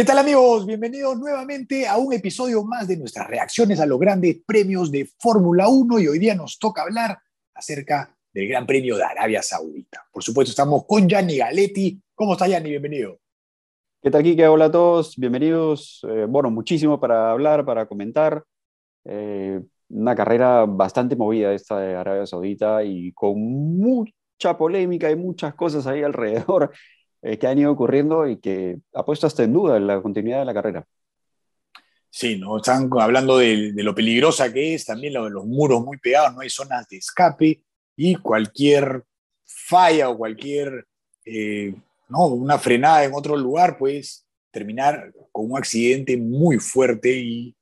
¿Qué tal amigos? Bienvenidos nuevamente a un episodio más de nuestras reacciones a los grandes premios de Fórmula 1 y hoy día nos toca hablar acerca del Gran Premio de Arabia Saudita. Por supuesto, estamos con Gianni Galetti. ¿Cómo está Gianni? Bienvenido. ¿Qué tal, Kike? Hola a todos, bienvenidos. Eh, bueno, muchísimo para hablar, para comentar. Eh, una carrera bastante movida esta de Arabia Saudita y con mucha polémica y muchas cosas ahí alrededor eh, que han ido ocurriendo y que ha puesto hasta en duda la continuidad de la carrera. Sí, ¿no? están hablando de, lo peligrosa que es, también lo de los muros muy pegados, no hay zonas de escape y cualquier falla o cualquier, eh, no, una frenada en otro lugar, pues terminar con un accidente muy fuerte y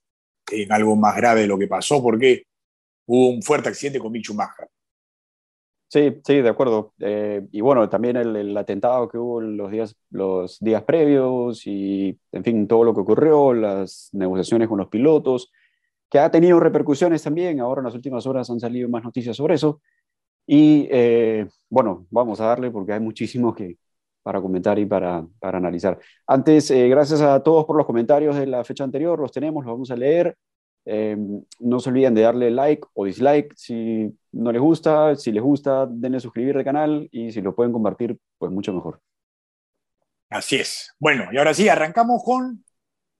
en algo más grave de lo que pasó, porque hubo un fuerte accidente con Mick. Sí, sí, de acuerdo. Eh, y bueno, también el, atentado que hubo los días, los días previos y, en fin, todo lo que ocurrió, las negociaciones con los pilotos, que ha tenido repercusiones también. Ahora en las últimas horas han salido más noticias sobre eso. Y eh, bueno, vamos a darle porque hay muchísimo que, para comentar y para, para analizar. Antes, eh, gracias a todos por los comentarios de la fecha anterior, los tenemos, los vamos a leer. Em, no se olviden de darle like o dislike si no les gusta. Si les gusta, denle suscribir al canal y si lo pueden compartir, pues mucho mejor. Así es. Bueno, y ahora sí, arrancamos con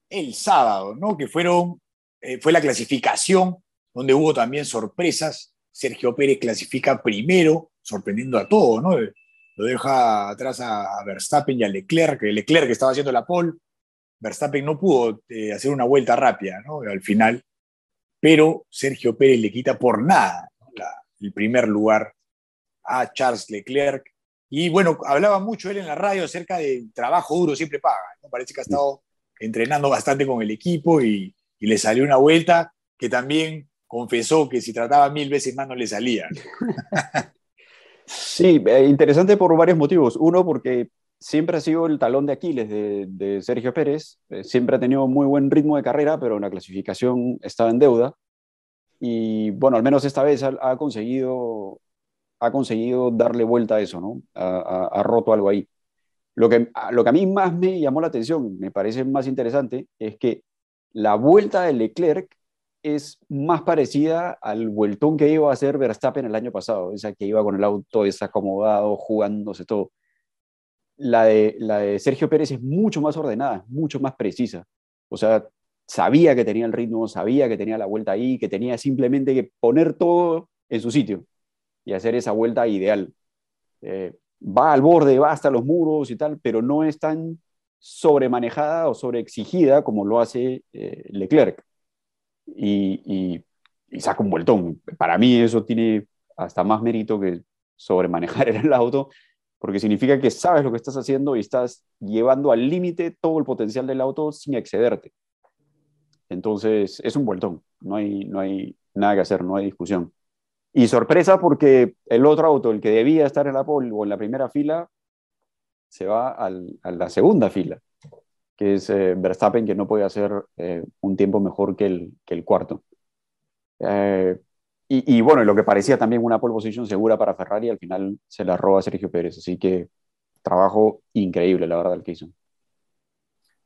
el sábado, ¿no? Que fueron, eh, fue la clasificación donde hubo también sorpresas. Sergio Pérez clasifica primero, sorprendiendo a todos, ¿no? Lo deja atrás a Verstappen y a Leclerc, que Leclerc que estaba haciendo la pole. Verstappen no pudo eh, hacer una vuelta rápida, ¿no? Al final pero Sergio Pérez le quita por nada el primer lugar a Charles Leclerc. Y bueno, hablaba mucho él en la radio acerca del trabajo duro siempre paga. ¿no? Parece que ha estado entrenando bastante con el equipo y, le salió una vuelta que también confesó que si trataba mil veces más no le salía. Sí, eh, interesante por varios motivos. Uno, porque siempre ha sido el talón de Aquiles de, Sergio Pérez. Eh, siempre ha tenido muy buen ritmo de carrera, pero en la clasificación estaba en deuda. Y bueno, al menos esta vez ha, conseguido, ha conseguido darle vuelta a eso, ¿no? Ha, roto algo ahí. Lo que, lo que a mí más me llamó la atención, me parece más interesante, es que la vuelta de Leclerc es más parecida al vueltón que iba a hacer Verstappen el año pasado, esa que iba con el auto desacomodado, jugándose todo la de, Sergio Pérez es mucho más ordenada, mucho más precisa. O sea, sabía que tenía el ritmo, sabía que tenía la vuelta ahí, que tenía simplemente que poner todo en su sitio y hacer esa vuelta ideal. Eh, va al borde, va hasta los muros y tal, pero no es tan sobremanejada o sobreexigida como lo hace eh, Leclerc. Y, y, saca un vueltón. Para mí eso tiene hasta más mérito que sobremanejar el auto porque significa que sabes lo que estás haciendo y estás llevando al límite todo el potencial del auto sin excederte. Entonces, es un vueltón, no hay, no hay nada que hacer, no hay discusión. Y sorpresa porque el otro auto, el que debía estar en la pole o en la primera fila, se va al, a la segunda fila, que es eh, Verstappen, que no puede hacer eh, un tiempo mejor que el, que el cuarto. Eh, y, bueno, lo que parecía también una pole position segura para Ferrari, al final se la roba Sergio Pérez. Así que trabajo increíble, la verdad, el que hizo.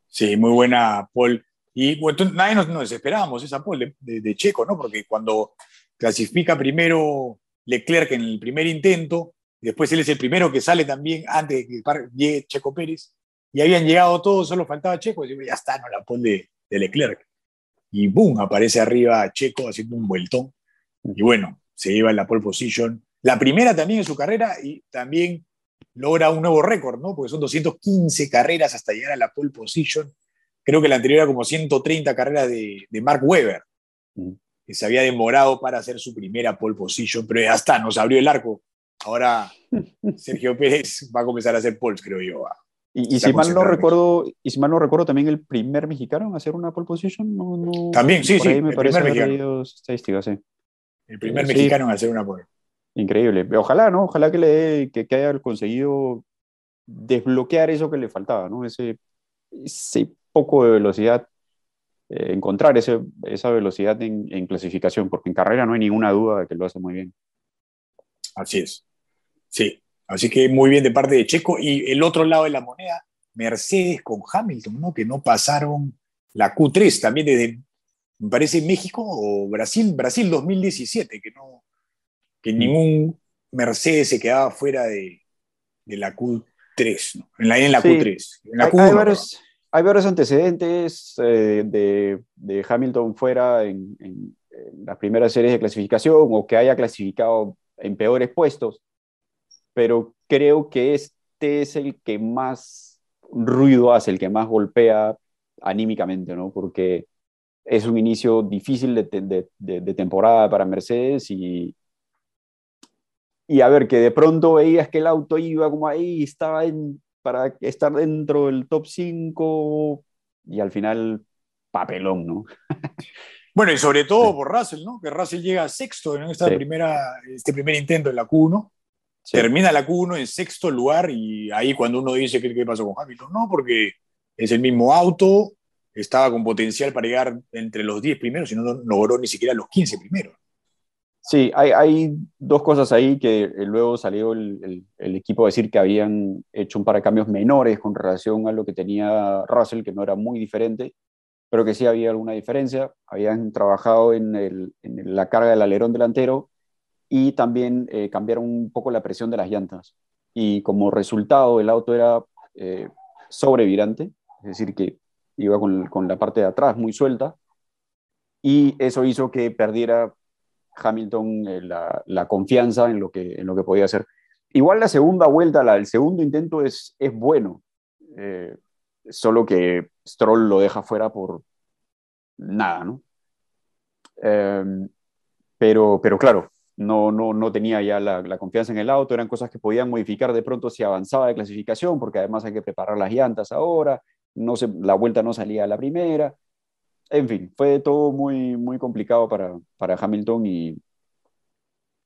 Sí, muy buena pole. Y bueno, nadie nos, nos esperábamos esa pole de, Checo, ¿no? Porque cuando clasifica primero Leclerc en el primer intento, después él es el primero que sale también antes de que llegue Checo Pérez, y habían llegado todos, solo faltaba Checo, y ya está, no la pole de, de Leclerc. Y boom, aparece arriba Checo haciendo un vueltón y bueno, se lleva en la pole position. La primera también en su carrera y también logra un nuevo récord, ¿no? Porque son 215 carreras hasta llegar a la pole position. Creo que la anterior era como 130 carreras de, Mark Webber, mm. que se había demorado para hacer su primera pole position, pero ya está, nos abrió el arco. Ahora Sergio Pérez va a comenzar a hacer poles, creo yo. Y, si mal no recuerdo, y si mal no recuerdo, también el primer mexicano en hacer una pole position. también, sí, sí. Me parece que estadísticas, sí. El primer mexicano en hacer una pole. Increíble. Ojalá, ¿no? Ojalá que, le, que, haya conseguido desbloquear eso que le faltaba, ¿no? Ese, ese poco de velocidad, eh, encontrar ese, esa velocidad en, en, clasificación, porque en carrera no hay ninguna duda de que lo hace muy bien. Así es. Sí. Así que muy bien de parte de Checo. Y el otro lado de la moneda, Mercedes con Hamilton, ¿no? Que no pasaron la Q3 también desde, me parece, México o Brasil, Brasil 2017, que no, que ningún Mercedes se quedaba fuera de, la Q3, ¿no? En la, en la Q3. En la hay, hay, varios, antecedentes eh, de, Hamilton fuera en, en, las primeras series de clasificación o que haya clasificado en peores puestos, pero creo que este es el que más ruido hace, el que más golpea anímicamente, ¿no? Porque es un inicio difícil de, de temporada para Mercedes y, y a ver, que de pronto veías que el auto iba como ahí, estaba en, para estar dentro del top 5 y al final papelón, ¿no? bueno, y sobre todo por Russell, ¿no? Que Russell llega sexto en esta primera, este primer intento en la Q1. Termina la Q1 en sexto lugar y ahí cuando uno dice qué, qué pasó con Hamilton, no, porque es el mismo auto, estaba con potencial para llegar entre los 10 primeros y no logró ni siquiera los 15 primeros. Sí, hay, dos cosas ahí que eh, luego salió el, equipo a decir que habían hecho un par de cambios menores con relación a lo que tenía Russell, que no era muy diferente, pero que sí había alguna diferencia. Habían trabajado en, la carga del alerón delantero y también eh, cambiaron un poco la presión de las llantas. Y como resultado, el auto era eh, sobrevirante, es decir, que iba con, con la parte de atrás muy suelta, y eso hizo que perdiera Hamilton eh, la, confianza en lo, que, en lo que podía hacer. Igual la segunda vuelta, la, el segundo intento es, es bueno, eh, solo que Stroll lo deja fuera por nada, ¿no? Em, pero, pero claro, no, no, no tenía ya la, confianza en el auto, eran cosas que podían modificar de pronto si avanzaba de clasificación, porque además hay que preparar las llantas ahora, no se, la vuelta no salía a la primera, en fin, fue todo muy, muy complicado para, para Hamilton y,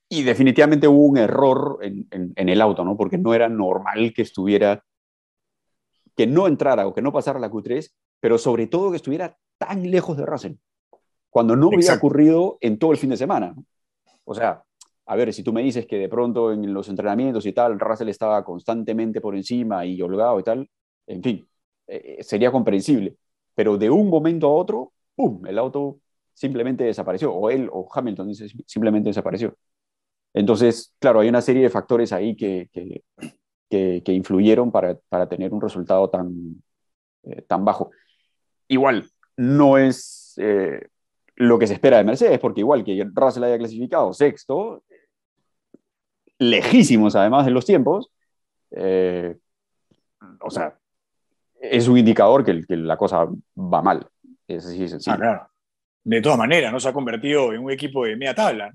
y definitivamente hubo un error en, en, el auto, ¿no? Porque no era normal que estuviera, que no entrara o que no pasara la Q3, pero sobre todo que estuviera tan lejos de Russell, cuando no había ocurrido en todo el fin de semana. O sea, a ver, si tú me dices que de pronto en los entrenamientos y tal, Russell estaba constantemente por encima y holgado y tal, en fin, eh, sería comprensible pero de un momento a otro, ¡pum!, el auto simplemente desapareció, o él o Hamilton simplemente desapareció. Entonces, claro, hay una serie de factores ahí que, que, que, influyeron para, para, tener un resultado tan, eh, tan bajo. Igual, no es eh, lo que se espera de Mercedes, porque igual que Russell haya clasificado sexto, lejísimos además de los tiempos, eh, o sea, es un indicador que, que la cosa va mal. Es así sencillo. Ah, claro. De todas maneras, no se ha convertido en un equipo de media tabla.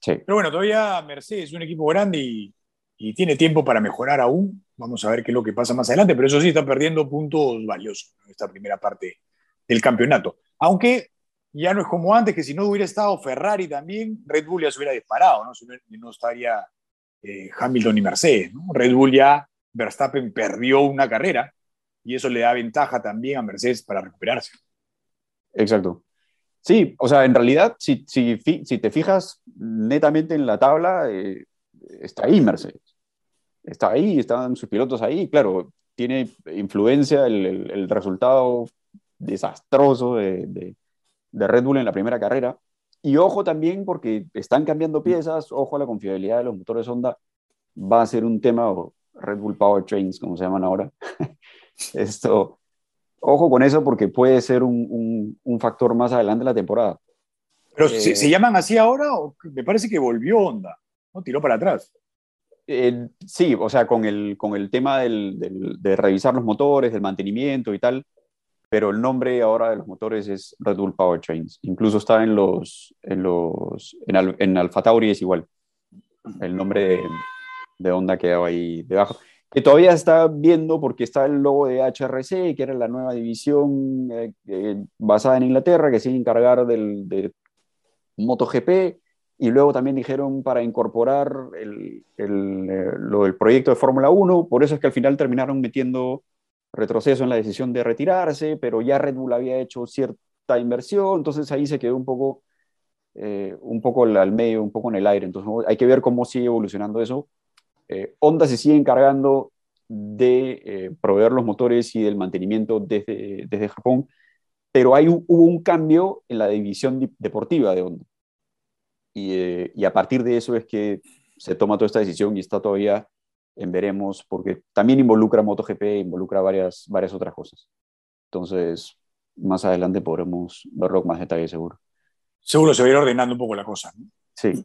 Sí. Pero bueno, todavía Mercedes es un equipo grande y, y, tiene tiempo para mejorar aún. Vamos a ver qué es lo que pasa más adelante, pero eso sí está perdiendo puntos valiosos en esta primera parte del campeonato. Aunque ya no es como antes, que si no hubiera estado Ferrari también, Red Bull ya se hubiera disparado, ¿no? no estaría eh, Hamilton y Mercedes. ¿no? Red Bull ya, Verstappen perdió una carrera y eso le da ventaja también a Mercedes para recuperarse. Exacto. Sí, o sea, en realidad, si, si, si te fijas netamente en la tabla, eh, está ahí Mercedes. Está ahí, están sus pilotos ahí. Claro, tiene influencia el, el, resultado desastroso de, de, de, Red Bull en la primera carrera. Y ojo también porque están cambiando piezas, ojo a la confiabilidad de los motores Honda. Va a ser un tema, Red Bull Power Trains, como se llaman ahora, Esto, ojo con eso porque puede ser un, un, factor más adelante en la temporada. ¿Pero ¿se, eh, llaman así ahora o me parece que volvió Honda? ¿no? Tiró para atrás. Eh, sí, o sea, con el, con el tema del, de revisar los motores, del mantenimiento y tal, pero el nombre ahora de los motores es Red Bull Powertrains. Incluso está en los, en los, en, en Alfa Tauri es igual. El nombre de, de Honda quedaba ahí debajo que todavía está viendo porque está el logo de HRC, que era la nueva división eh, eh, basada en Inglaterra, que se iba a encargar del, de MotoGP, y luego también dijeron para incorporar el, el, eh, lo del proyecto de Fórmula 1, por eso es que al final terminaron metiendo retroceso en la decisión de retirarse, pero ya Red Bull había hecho cierta inversión, entonces ahí se quedó un poco, un poco al medio, un poco en el aire, entonces hay que ver cómo sigue evolucionando eso eh, Honda se sigue encargando de eh, proveer los motores y del mantenimiento desde, desde Japón, pero hay, hubo un cambio en la división deportiva de Honda. Y, eh, y, a partir de eso es que se toma toda esta decisión y está todavía en veremos, porque también involucra MotoGP, involucra varias, varias otras cosas. Entonces, más adelante podremos verlo con más detalle, seguro. Seguro se va a ir ordenando un poco la cosa. Sí.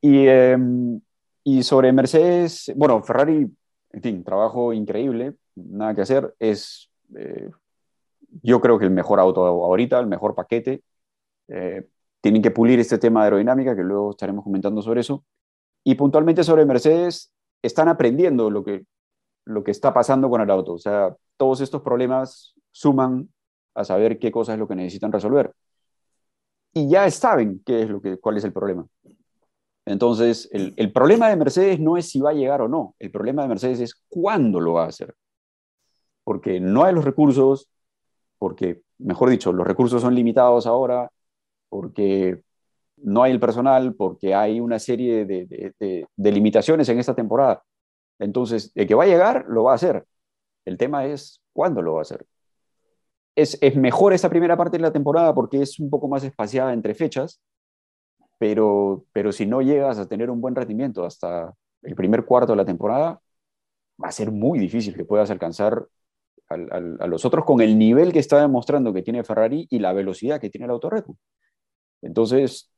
Y, em, y sobre Mercedes, bueno, Ferrari, en fin, trabajo increíble, nada que hacer. Es, eh, yo creo que el mejor auto ahorita, el mejor paquete. Eh, tienen que pulir este tema de aerodinámica, que luego estaremos comentando sobre eso. Y puntualmente sobre Mercedes, están aprendiendo lo que, lo que está pasando con el auto. O sea, todos estos problemas suman a saber qué cosa es lo que necesitan resolver. Y ya saben qué es lo que, cuál es el problema. Entonces, el, problema de Mercedes no es si va a llegar o no, el problema de Mercedes es cuándo lo va a hacer. Porque no hay los recursos, porque, mejor dicho, los recursos son limitados ahora, porque no hay el personal, porque hay una serie de, limitaciones en esta temporada. Entonces, el que va a llegar, lo va a hacer. El tema es cuándo lo va a hacer. Es, es mejor esta primera parte de la temporada porque es un poco más espaciada entre fechas, pero, pero si no llegas a tener un buen rendimiento hasta el primer cuarto de la temporada, va a ser muy difícil que puedas alcanzar a los otros con el nivel que está demostrando que tiene Ferrari y la velocidad que tiene el Auto Red Bull. Entonces,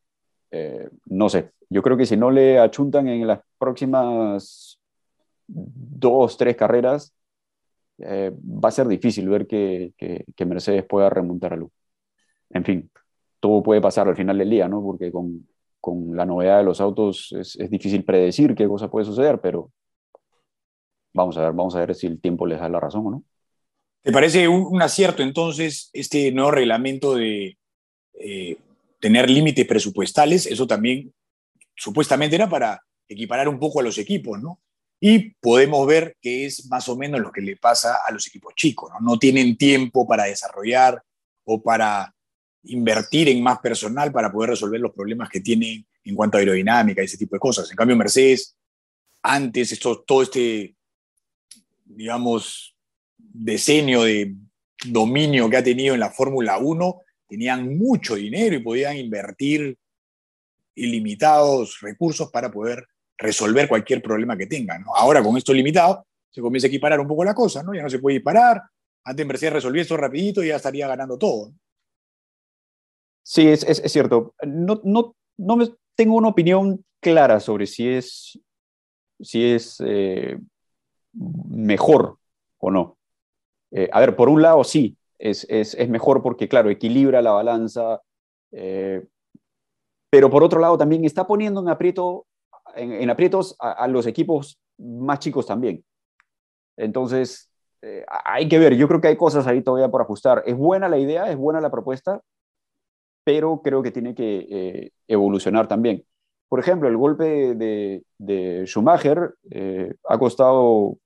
eh, no sé, yo creo que si no le achuntan en las próximas dos, tres carreras, eh, va a ser difícil ver que, que, Mercedes pueda remontar a luz. En fin, todo puede pasar al final del día, ¿no? Porque con, con la novedad de los autos es, es, difícil predecir qué cosa puede suceder, pero vamos a ver, vamos a ver si el tiempo les da la razón o no. ¿Te parece un, un acierto entonces este nuevo reglamento de eh, tener límites presupuestales, eso también supuestamente era para equiparar un poco a los equipos, ¿no? Y podemos ver que es más o menos lo que le pasa a los equipos chicos, ¿no? No tienen tiempo para desarrollar o para invertir en más personal para poder resolver los problemas que tienen en cuanto a aerodinámica y ese tipo de cosas. En cambio, Mercedes, antes, esto, todo este, digamos, decenio de dominio que ha tenido en la Fórmula 1, tenían mucho dinero y podían invertir ilimitados recursos para poder resolver cualquier problema que tengan. Ahora con esto limitado se comienza a equiparar un poco la cosa, ¿no? ya no se puede disparar. Antes Mercedes resolvía esto rapidito y ya estaría ganando todo. Sí, es, es, cierto. No, no, no me, tengo una opinión clara sobre si es, si es eh, mejor o no. Eh, a ver, por un lado sí, es, es, es mejor porque, claro, equilibra la balanza, eh, pero por otro lado también está poniendo en, aprieto, en, aprietos a, a, los equipos más chicos también. Entonces, eh, hay que ver, yo creo que hay cosas ahí todavía por ajustar. Es buena la idea, es buena la propuesta, pero creo que tiene que eh, evolucionar también. Por ejemplo, el golpe de, de Schumacher eh, ha costado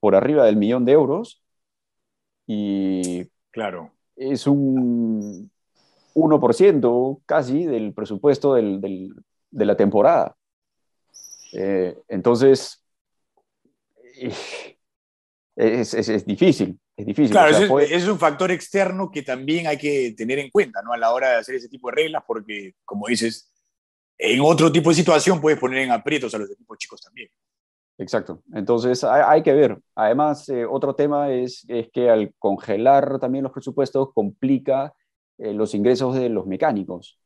por arriba del millón de euros y Claro. Es un 1% casi del presupuesto del, del, de la temporada. Eh, entonces, es, es, es, difícil. Es difícil. Claro, o sea, es, puede... es, un factor externo que también hay que tener en cuenta ¿no? a la hora de hacer ese tipo de reglas, porque, como dices, en otro tipo de situación puedes poner en aprietos a los equipos chicos también. Exacto. Entonces hay, hay que ver. Además, eh, otro tema es, es, que al congelar también los presupuestos complica eh, los ingresos de los mecánicos,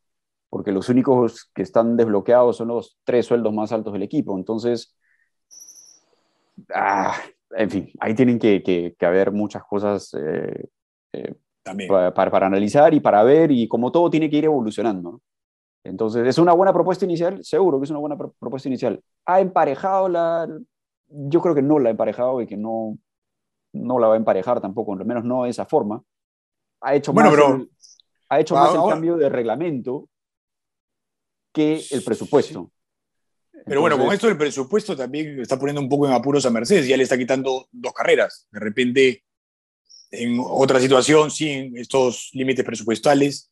porque los únicos que están desbloqueados son los tres sueldos más altos del equipo. Entonces, ah, en fin, ahí tienen que, que, que haber muchas cosas eh, para, para, para, analizar y para ver, y como todo tiene que ir evolucionando. ¿no? Entonces, ¿es una buena propuesta inicial? Seguro que es una buena pro propuesta inicial. ¿Ha emparejado la...? Yo creo que no la ha emparejado y que no, no la va a emparejar tampoco, al menos no de esa forma. Ha hecho bueno, más, pero, el, ha hecho más ahora, el cambio de reglamento que el presupuesto. Pero Entonces, bueno, con esto del presupuesto también está poniendo un poco en apuros a Mercedes, ya le está quitando dos carreras. De repente, en otra situación, sin estos límites presupuestales,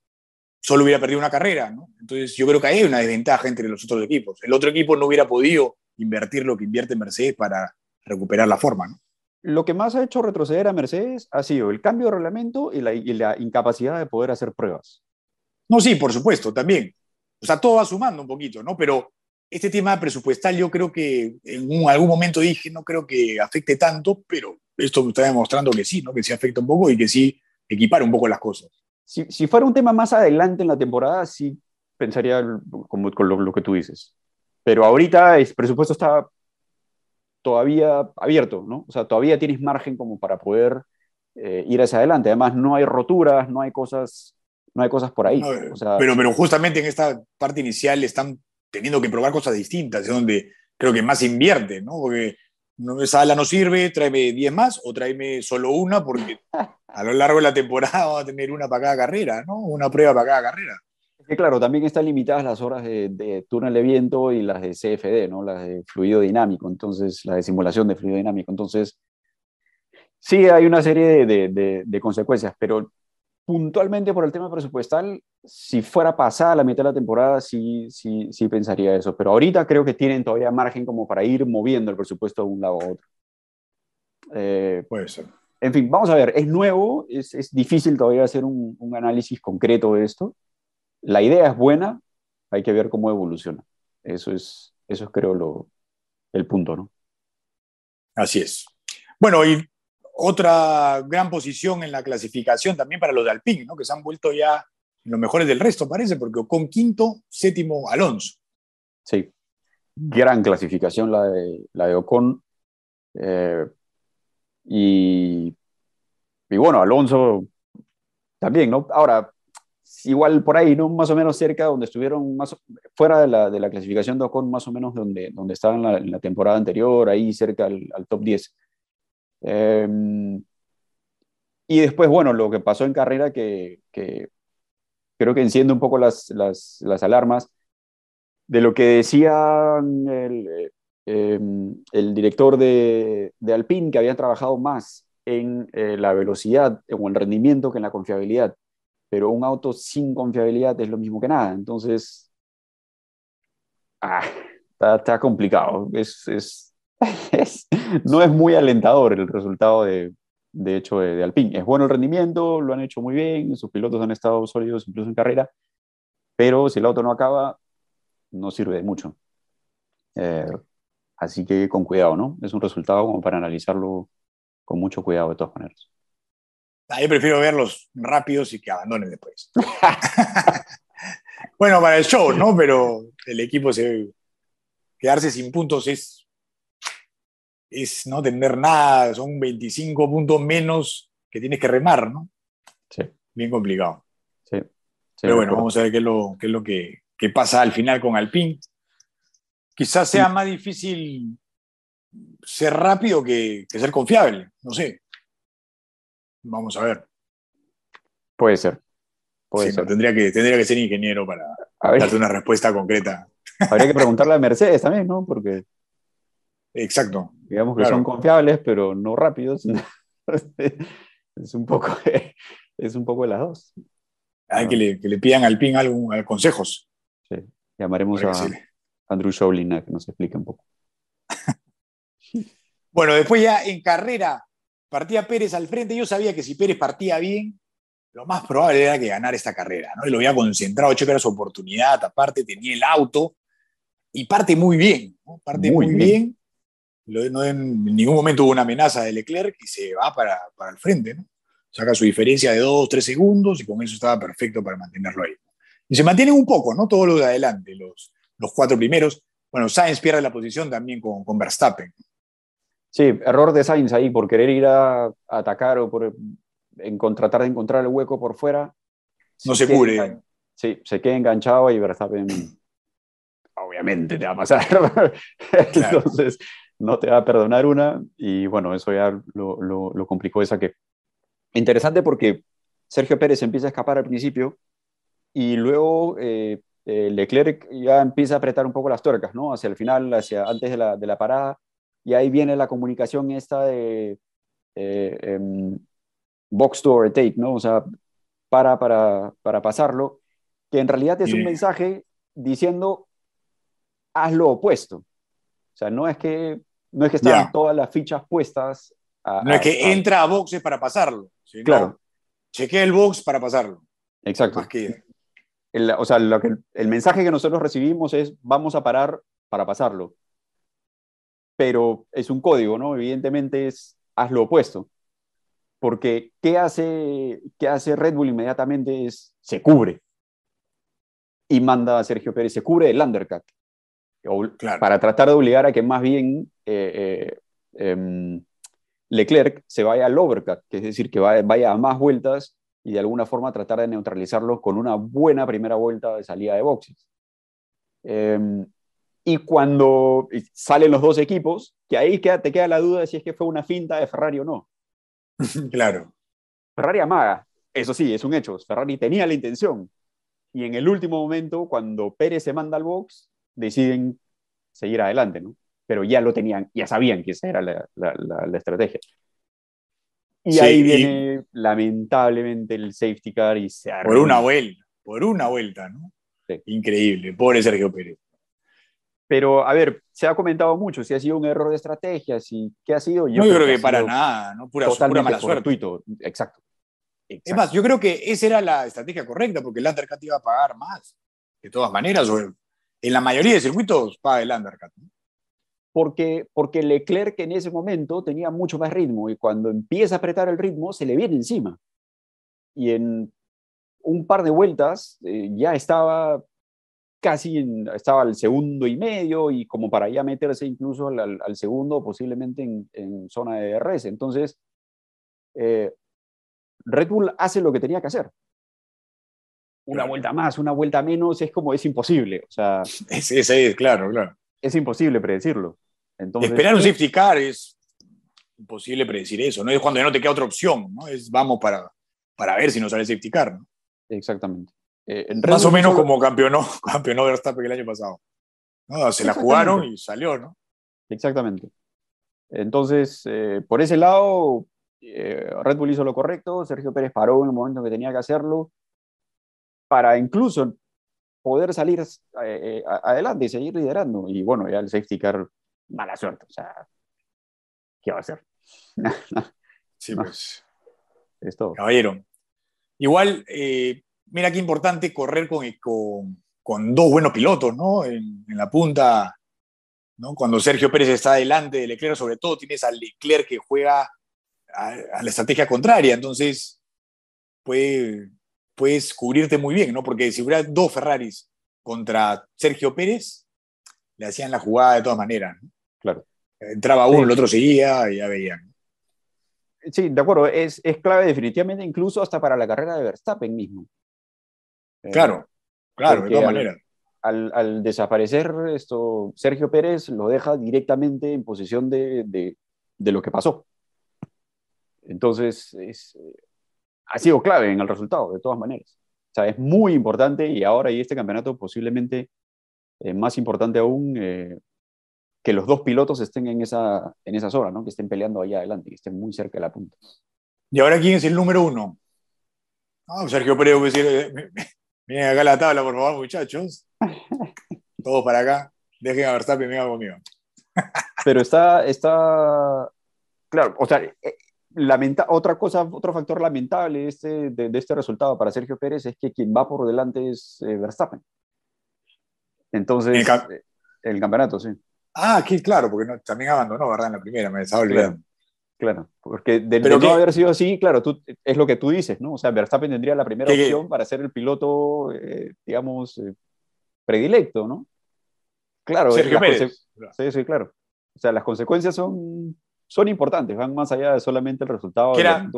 solo hubiera perdido una carrera, ¿no? Entonces yo creo que hay una desventaja entre los otros equipos. El otro equipo no hubiera podido invertir lo que invierte Mercedes para recuperar la forma, ¿no? lo que más ha hecho retroceder a Mercedes ha sido el cambio de reglamento y la, y la incapacidad de poder hacer pruebas. No, sí, por supuesto, también. O sea, todo va sumando un poquito, ¿no? Pero este tema presupuestal yo creo que en algún momento dije, no creo que afecte tanto, pero esto me está demostrando que sí, ¿no? Que sí afecta un poco y que sí equipara un poco las cosas. Si, si fuera un tema más adelante en la temporada, sí pensaría como, con lo, lo, que tú dices. Pero ahorita el presupuesto está todavía abierto, ¿no? O sea, todavía tienes margen como para poder eh, ir hacia adelante. Además, no hay roturas, no hay cosas, no hay cosas por ahí. No, o sea, pero, pero justamente en esta parte inicial están teniendo que probar cosas distintas, es donde creo que más invierte, ¿no? Porque esa ala no sirve, tráeme 10 más o tráeme solo una, porque a lo largo de la temporada va a tener una para cada carrera, ¿no? Una prueba para cada carrera. Que claro, también están limitadas las horas de, de, túnel de viento y las de CFD, ¿no? Las de fluido dinámico, entonces, la de simulación de fluido dinámico. Entonces, sí hay una serie de, de, de consecuencias, pero puntualmente por el tema presupuestal, si fuera pasada la mitad de la temporada, sí, sí, sí pensaría eso. Pero ahorita creo que tienen todavía margen como para ir moviendo el presupuesto de un lado a otro. Eh, Puede ser. En fin, vamos a ver, es nuevo, es, es difícil todavía hacer un, un, análisis concreto de esto. La idea es buena, hay que ver cómo evoluciona. Eso es, eso es creo, lo, el punto, ¿no? Así es. Bueno, y otra gran posición en la clasificación también para los de Alpine, ¿no? que se han vuelto ya los mejores del resto, parece, porque con quinto, séptimo, Alonso. Sí, gran clasificación la de, la de Ocon. Eh, y, y, bueno, Alonso también, ¿no? Ahora, igual por ahí, ¿no? Más o menos cerca donde estuvieron, más, fuera de la, de la clasificación de Ocon, más o menos donde, donde estaban en la, en la temporada anterior, ahí cerca al, top 10. Eh, y después, bueno, lo que pasó en carrera que creo que enciende un poco las, las, las, alarmas de lo que decía el, eh, el director de, de, Alpine, que había trabajado más en eh, la velocidad o el rendimiento que en la confiabilidad. Pero un auto sin confiabilidad es lo mismo que nada. Entonces, ah, está, está, complicado. Es, es, no es muy alentador el resultado de, de hecho de, Alpine. Es bueno el rendimiento, lo han hecho muy bien, sus pilotos han estado sólidos incluso en carrera, pero si el auto no acaba, no sirve de mucho. Eh, así que con cuidado, ¿no? Es un resultado como para analizarlo con mucho cuidado de todas maneras. Ah, prefiero verlos rápidos y que abandonen después. bueno, para el show, ¿no? Pero el equipo se quedarse sin puntos es es no tener nada, son 25 puntos menos que tienes que remar, ¿no? Sí. Bien complicado. Sí. sí Pero bueno, vamos a ver qué es lo, qué es lo que, que, pasa al final con Alpine. Quizás sea sí. más difícil ser rápido que, que, ser confiable, no sé. Vamos a ver. Puede ser. Puede sí, ser. Tendría, que, tendría que ser ingeniero para darte una respuesta concreta. Habría que preguntarle a Mercedes también, ¿no? Porque Exacto. Digamos que claro. son confiables, pero no rápidos. es, un poco, es un poco de las dos. Hay que le, que le pidan al PIN algo, consejos. Sí. Llamaremos a Andrew Showlin a que nos explique un poco. bueno, después ya en carrera partía Pérez al frente. Yo sabía que si Pérez partía bien, lo más probable era que ganara esta carrera, ¿no? Y lo había concentrado, Checo era su oportunidad, aparte tenía el auto y parte muy bien, ¿no? Parte muy, muy bien. bien no en ningún momento hubo una amenaza de Leclerc y se va para, para el frente, ¿no? Saca su diferencia de 2, 3 segundos y con eso estaba perfecto para mantenerlo ahí. Y se mantienen un poco, ¿no? Todos los de adelante, los, los cuatro primeros. Bueno, Sainz pierde la posición también con, con Verstappen. Sí, error de Sainz ahí por querer ir a, a atacar o por en, tratar de encontrar el hueco por fuera. No se, se cubre. Sí, se queda enganchado y Verstappen obviamente te va a pasar. Claro. Entonces, no te va a perdonar una y bueno, eso ya lo, lo, lo complicó esa que... Interesante porque Sergio Pérez empieza a escapar al principio y luego eh, eh, Leclerc ya empieza a apretar un poco las tuercas, ¿no? Hacia el final, hacia antes de la, de la parada y ahí viene la comunicación esta de eh, eh, box to overtake, ¿no? O sea, para, para, para pasarlo, que en realidad es un mensaje diciendo haz lo opuesto. O sea, no es que no es que estaban yeah. todas las fichas puestas no es que entra a boxes para pasarlo. Sino Claro. Chequea el box para pasarlo. Exacto. Más que. El, o sea, lo que, el mensaje que nosotros recibimos es vamos a parar para pasarlo. Pero es un código, ¿no? Evidentemente es haz lo opuesto. Porque ¿qué hace, qué hace Red Bull inmediatamente? Es se cubre. Y manda a Sergio Pérez, se cubre el undercut. Claro. Para tratar de obligar a que más bien eh, eh, em, Leclerc se vaya al overcut, que es decir, que vaya, vaya a más vueltas y de alguna forma tratar de neutralizarlo con una buena primera vuelta de salida de boxes. Eh, y cuando salen los dos equipos, que ahí queda, te queda la duda de si es que fue una finta de Ferrari o no. Claro. Ferrari amaga, eso sí, es un hecho. Ferrari tenía la intención. Y en el último momento, cuando Pérez se manda al box, deciden seguir adelante, ¿no? Pero ya lo tenían, ya sabían que esa era la, la- la- la estrategia. Y Sí, ahí y- viene, lamentablemente, el safety car y se Por arruina. una vuelta. Por una vuelta, ¿no? Sí. Increíble. Pobre Sergio Pérez. Pero, a ver, se ha comentado mucho si ha sido un error de estrategia, si qué ha sido. no, yo creo que ha para nada, ¿no? Pura, pura mala suerte. fortuito. Exacto. Es Exacto. más, yo creo que esa era la estrategia correcta, porque el undercut iba a pagar más. De todas maneras, o en la mayoría de circuitos paga el undercut. porque, porque Leclerc en ese momento tenía mucho más ritmo y cuando empieza a apretar el ritmo se le viene encima. Y en un par de vueltas eh, ya estaba casi, en- estaba al segundo y medio y como para ya meterse incluso al- al segundo, posiblemente en, en zona de DRS. Entonces, eh, Red Bull hace lo que tenía que hacer. Una Claro. vuelta más, una vuelta menos, es como, es imposible. O sea, es, claro, claro. es imposible predecirlo. Entonces, Esperar un safety car es imposible predecir eso, ¿no? Es cuando ya no te queda otra opción, ¿no? Es vamos para, para ver si nos sale safety car, ¿no? Exactamente. Eh, en Más o menos solo- como campeonó, campeonó Verstappen el año pasado. ¿no? Se la jugaron y salió, ¿no? Exactamente. Entonces, eh, por ese lado, eh, Red Bull hizo lo correcto, Sergio Pérez paró en el momento que tenía que hacerlo, para incluso poder salir eh, eh, adelante y seguir liderando. Y bueno, ya el safety car, mala suerte. O sea, ¿qué va a hacer? Sí, No. pues. es todo. Caballero. Igual, eh, mira qué importante correr con, con, con dos buenos pilotos, ¿no? En, en la punta, ¿no? Cuando Sergio Pérez está delante de Leclerc, sobre todo tienes a Leclerc que juega a, a la estrategia contraria, entonces puede, puedes cubrirte muy bien, ¿no? Porque si hubiera dos Ferraris contra Sergio Pérez, le hacían la jugada de todas maneras, ¿no? Claro. Entraba uno, el otro seguía y ya veían. Sí, de acuerdo, es, es clave definitivamente incluso hasta para la carrera de Verstappen mismo. Eh, Claro, claro, de todas al- maneras. al, al desaparecer esto, Sergio Pérez lo deja directamente en posición de, de- de lo que pasó. Entonces, es, ha sido clave en el resultado, de todas maneras. O sea, es muy importante y ahora y este campeonato posiblemente eh, más importante aún eh, que los dos pilotos estén en esa, en esa zona, ¿no? que estén peleando allá adelante, que estén muy cerca de la punta. ¿Y ahora quién es el número uno? Ah, Sergio Pérez, eh, miren acá la tabla, por favor, muchachos. Todos para acá. Dejen a Verstappen, venga conmigo. Pero está, está, claro, o sea, lamenta, otra cosa, otro factor lamentable de este, de, de este resultado para Sergio Pérez es que quien va por delante es eh, Verstappen. Entonces, El eh, el campeonato, sí, Ah, aquí, claro, porque no- también abandonó, ¿verdad? En la primera, me estaba olvidando. claro. Porque de, no haber sido así, claro, tú, es lo que tú dices, ¿no? O sea, Verstappen tendría la primera Que- opción para ser el piloto, eh, digamos, eh, predilecto, ¿no? Claro, Sergio Pérez. Sí, sí, claro. O sea, las consecuencias son, son importantes, van más allá de solamente el resultado Que era-.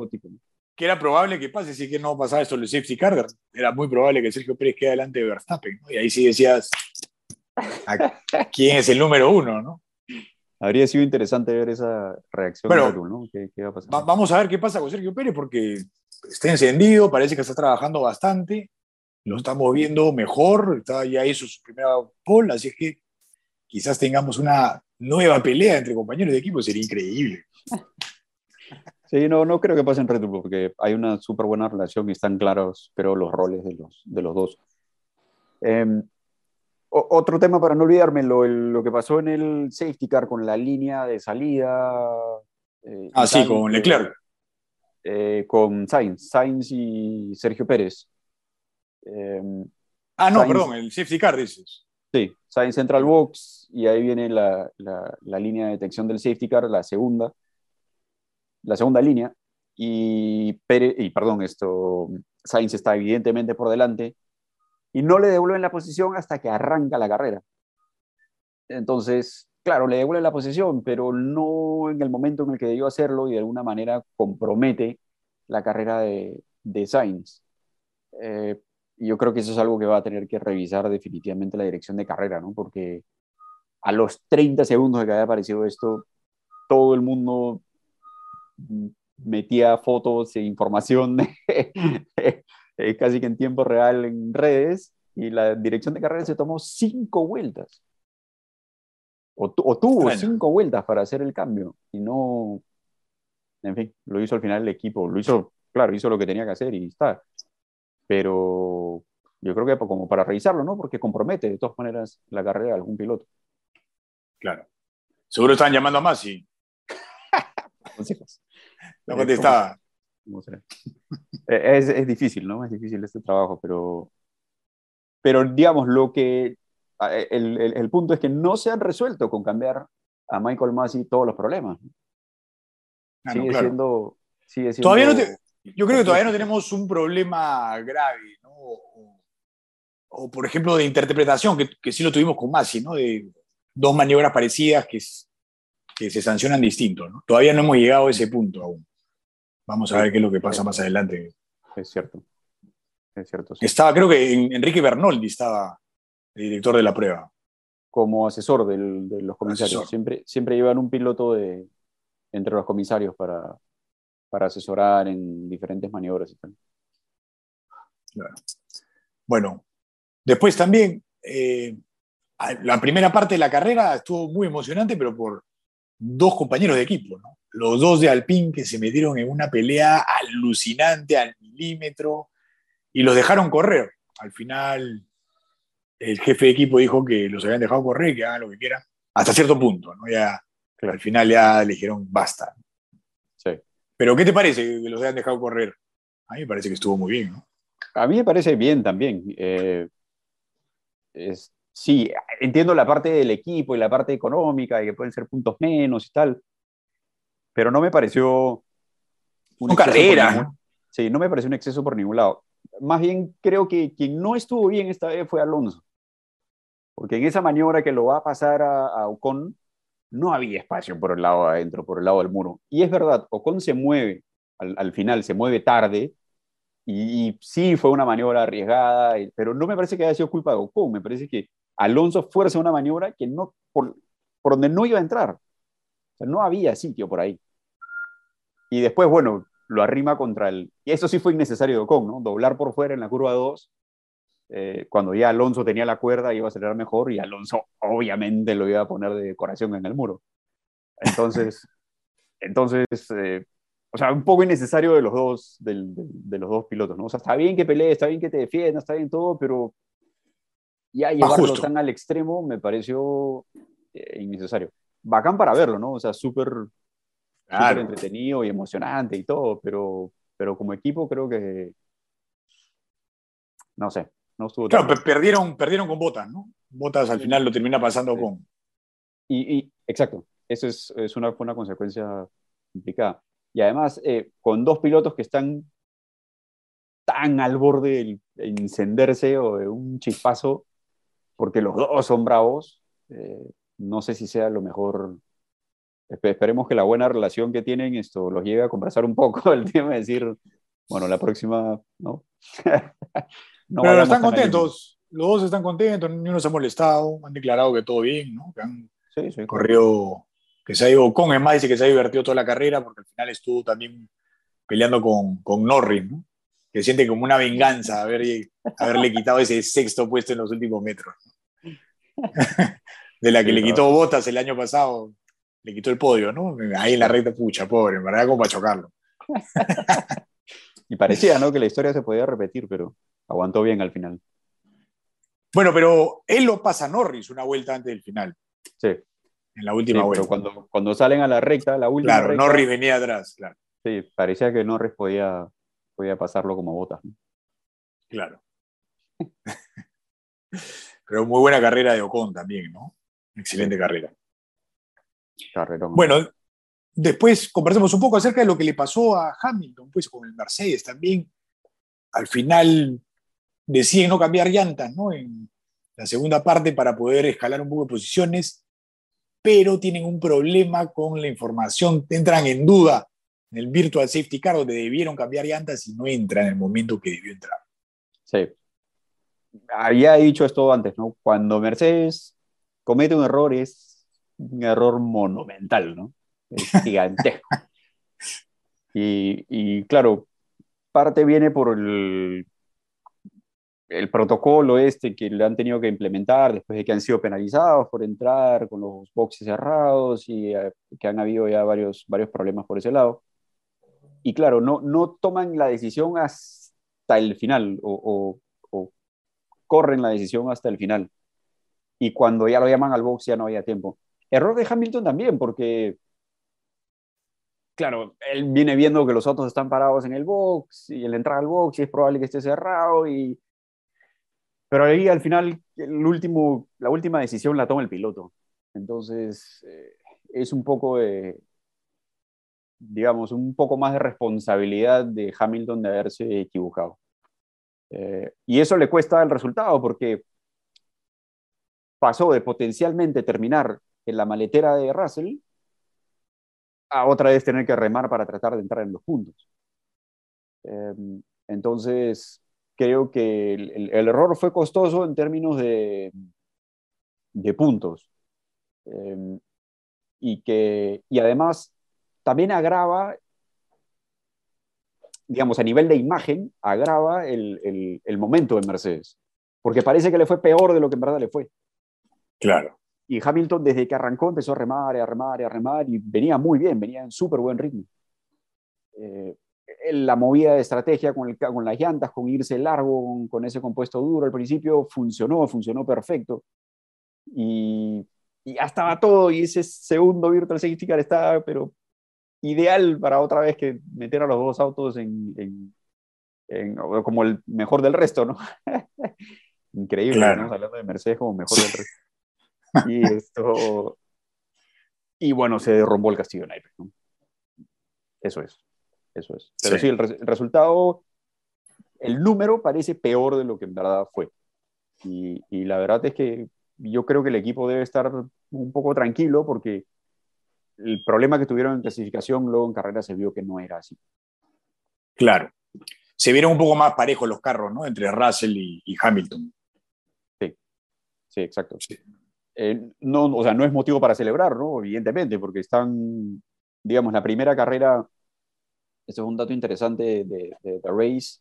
Que era probable que pase, sí que no pasaba eso el safety car. Era muy probable que Sergio Pérez quede delante de Verstappen, ¿no? Y ahí sí decías, ¿a quién es el número uno, no? Habría sido interesante ver esa reacción Bueno, de Bull, ¿no? ¿Qué, qué va a pasar? Va- vamos a ver qué pasa con Sergio Pérez, porque está encendido, parece que está trabajando bastante, lo estamos viendo mejor, está, ya hizo su primera pole, así es que quizás tengamos una nueva pelea entre compañeros de equipo, sería increíble. Sí, no, no creo que pase en Red Bull porque hay una súper buena relación y están claros, pero los roles de los, de los dos. Eh, o- otro tema para no olvidármelo, el- lo que pasó en el safety car con la línea de salida Eh, ah, sí, Sainz, con Leclerc. eh, con Sainz, Sainz y Sergio Pérez. Eh, Ah, no, Sainz- perdón, el safety car dices. Sí, Sainz entra al box y ahí viene la, la- la línea de detección del safety car, la segunda, la segunda línea. Y, Pérez, y perdón, esto, Sainz está evidentemente por delante y no le devuelven la posición hasta que arranca la carrera. Entonces, claro, le devuelven la posición, pero no en el momento en el que debió hacerlo y de alguna manera compromete la carrera de, de Sainz. Eh, y yo creo que eso es algo que va a tener que revisar definitivamente la dirección de carrera, ¿no? Porque a los 30 segundos de que había aparecido esto, todo el mundo metía fotos e información casi que en tiempo real en redes y la dirección de carrera se tomó cinco vueltas. O, o tuvo Bueno. cinco vueltas para hacer el cambio y no, en fin, lo hizo al final el equipo, lo hizo, claro, hizo lo que tenía que hacer y está. Pero yo creo que como para revisarlo, ¿no? Porque compromete de todas maneras la carrera de algún piloto. Claro. Seguro estaban llamando a Masi. Entonces, No Eh, contestaba. Eh, es, es difícil, ¿no? Es difícil este trabajo, pero, pero digamos, lo que, a- el, el- el punto es que no se han resuelto con cambiar a Michael Massey todos los problemas. Ah, no, sigue, claro. siendo, sigue siendo... Todavía no te- yo creo que todavía no tenemos un problema grave, ¿no? O, o, por ejemplo, de interpretación, que, que sí lo tuvimos con Masi, ¿no? De dos maniobras parecidas que, se sancionan distinto, ¿no? Todavía no hemos llegado a ese punto aún. Vamos a ver qué es lo que pasa más adelante. Es cierto. Es cierto. sí. Estaba, creo que en- Enrique Bernoldi estaba el director de la prueba. Como asesor del- de los comisarios. Asesor. Siempre, siempre llevan un piloto de, entre los comisarios para, para asesorar en diferentes maniobras y tal. Claro. Bueno, después también, eh, la primera parte de la carrera estuvo muy emocionante, pero por dos compañeros de equipo, ¿no? Los dos de Alpine que se metieron en una pelea alucinante al milímetro y los dejaron correr. Al final, el jefe de equipo dijo que los habían dejado correr, que hagan lo que quieran, hasta cierto punto, ¿no? Ya, Claro. al final ya le dijeron basta. Pero, ¿qué te parece que los hayan dejado correr? A mí me parece que estuvo muy bien, ¿no? A mí me parece bien también. Eh, es- sí, entiendo la parte del equipo y la parte económica y que pueden ser puntos menos y tal, pero no me pareció un Son exceso por carreras, ningún- Sí, no me pareció un exceso por ningún lado. Más bien creo que quien no estuvo bien esta vez fue Alonso, porque en esa maniobra que lo va a pasar a, a Ocon, no había espacio por el lado de adentro, por el lado del muro. Y es verdad, Ocon se mueve al, al final, se mueve tarde, y, sí fue una maniobra arriesgada, y- pero no me parece que haya sido culpa de Ocon, me parece que Alonso fuerza una maniobra que no, por, por donde no iba a entrar. O sea, no había sitio por ahí. Y después, bueno, lo arrima contra el... Y eso sí fue innecesario de Ocon, ¿no? Doblar por fuera en la curva 2, eh, cuando ya Alonso tenía la cuerda, iba a acelerar mejor y Alonso obviamente lo iba a poner de decoración en el muro. Entonces, entonces eh, o sea, un poco innecesario de los dos, del- del- de los dos pilotos, ¿no? O sea, está bien que pelees, está bien que te defiendas, está bien todo, pero ya llevarlo justo. tan al extremo me pareció eh, innecesario. Bacán para verlo, ¿no? O sea, súper Claro. entretenido y emocionante y todo, pero, pero como equipo creo que, no sé, no estuvo tan Claro, pe- perdieron, perdieron con Botas, ¿no? Botas al final lo termina pasando Sí. con. Y, y- exacto, eso es, es una, fue una consecuencia complicada. Y además, eh, con dos pilotos que están tan al borde de encenderse o de un chispazo, porque los dos son bravos, eh, no sé si sea lo mejor. Espe- Esperemos que la buena relación que tienen esto los lleve a conversar un poco el tema de decir, bueno, la próxima, ¿no? No Pero están contentos. Los dos están contentos, ni uno se ha molestado, han declarado que todo bien, ¿no? Que han límite. Sí, sí, corrido, que se ha ido con, es más, dice que se ha divertido toda la carrera porque al final estuvo también peleando con, con Norris, ¿no? Que siente como una venganza haber, haberle quitado ese sexto puesto en los últimos metros. De la que Sí, le quitó botas el año pasado, le quitó el podio, ¿no? Ahí en la recta, pucha, pobre, en verdad, como para chocarlo. Y parecía, ¿no? Que la historia se podía repetir, pero aguantó bien al final. Bueno, pero él lo pasa a Norris una vuelta antes del final. Sí. en la última Sí, vuelta. pero cuando, cuando salen a la recta, la última claro, recta, Norris venía atrás, claro, sí, parecía que Norris podía, podía pasarlo como botas. ¿no? claro. Pero muy buena carrera de Ocon también, ¿no? Excelente carrera. Carrerón. Bueno, después conversamos un poco acerca de lo que le pasó a Hamilton, pues con el Mercedes también. Al final deciden no cambiar llantas, ¿no? En la segunda parte para poder escalar un poco de posiciones, pero tienen un problema con la información, entran en duda en el Virtual Safety Car donde debieron cambiar llantas y no entra en el momento que debió entrar. Sí. Había dicho esto antes, ¿no? Cuando Mercedes comete un error es un error monumental, ¿no? Es gigantesco. y, y, claro, parte viene por el, el protocolo este que le han tenido que implementar después de que han sido penalizados por entrar con los boxes cerrados y eh, que han habido ya varios, varios problemas por ese lado. Y claro, no, no toman la decisión hasta el final o, o, o corren la decisión hasta el final. Y cuando ya lo llaman al box ya no había tiempo. Error de Hamilton también, porque, claro, él viene viendo que los autos están parados en el box y él entra al box y es probable que esté cerrado. Y... Pero ahí al final, el la última decisión la toma el piloto. Entonces, eh, es un poco de, digamos, un poco más de responsabilidad de Hamilton de haberse equivocado. Eh, y eso le cuesta el resultado porque pasó de potencialmente terminar en la maletera de Russell otra vez tener que remar para tratar de entrar en los puntos. Eh, entonces, creo que el, error fue costoso en términos de, puntos. Eh, y que, y además, también agrava, digamos, a nivel de imagen, agrava el, el, momento de Mercedes, porque parece que le fue peor de lo que en verdad le fue. Claro. Y Hamilton, desde que arrancó, empezó a remar, a remar, a remar, y venía muy bien, venía en súper buen ritmo. Eh, la movida de estrategia con, el, con, las llantas, con irse largo, con, con, ese compuesto duro al principio, funcionó, funcionó perfecto. Y, y ya estaba todo, y ese segundo Virtual Safety Car estaba, pero ideal para otra vez que meter a los dos autos en, en, en como el mejor del resto, ¿no? Increíble, claro. estamos hablando de Mercedes como mejor del resto. Y esto. Y bueno, se derrumbó el castillo de naipes, ¿no? Eso es. Eso es. Pero sí, sí el, re el, resultado, el número parece peor de lo que en verdad fue. Y, y la verdad es que yo creo que el equipo debe estar un poco tranquilo porque el problema que tuvieron en clasificación luego en carrera se vio que no era así. Claro. Se vieron un poco más parejos los carros, ¿no? Entre Russell y, y Hamilton. Sí, sí, exacto. Sí. Eh, no, o sea, no es motivo para celebrar, ¿no? Evidentemente, porque están, digamos, la primera carrera, esto es un dato interesante de, de The Race,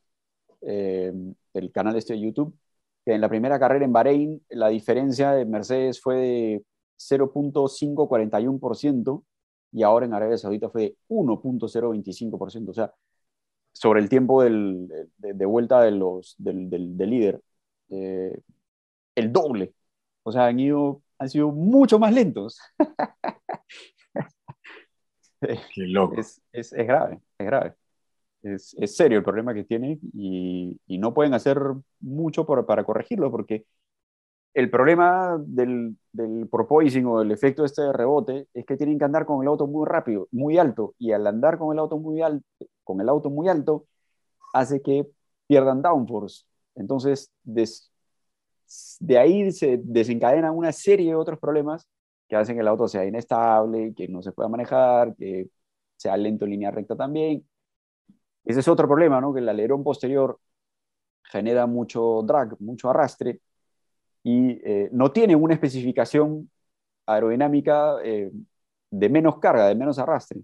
eh, del canal este de YouTube, que en la primera carrera en Bahrein la diferencia de Mercedes fue de 0.541% y ahora en Arabia Saudita fue de 1.025%, o sea, sobre el tiempo del, de, de, vuelta de los, del, del, del líder, eh, el doble. O sea, han, ido, han sido mucho más lentos. Qué loco. Es, es, es grave, es grave. Es, es, serio el problema que tiene y, y no pueden hacer mucho por, para corregirlo porque el problema del, del porpoising o del efecto este de rebote es que tienen que andar con el auto muy rápido, muy alto, y al andar con el auto muy alto, con el auto muy alto, hace que pierdan downforce. Entonces, des, de ahí se desencadenan una serie de otros problemas que hacen que el auto sea inestable, que no se pueda manejar, que sea lento en línea recta también. Ese es otro problema, ¿no? Que el alerón posterior genera mucho drag, mucho arrastre, y eh, no tiene una especificación aerodinámica eh, de menos carga, de menos arrastre.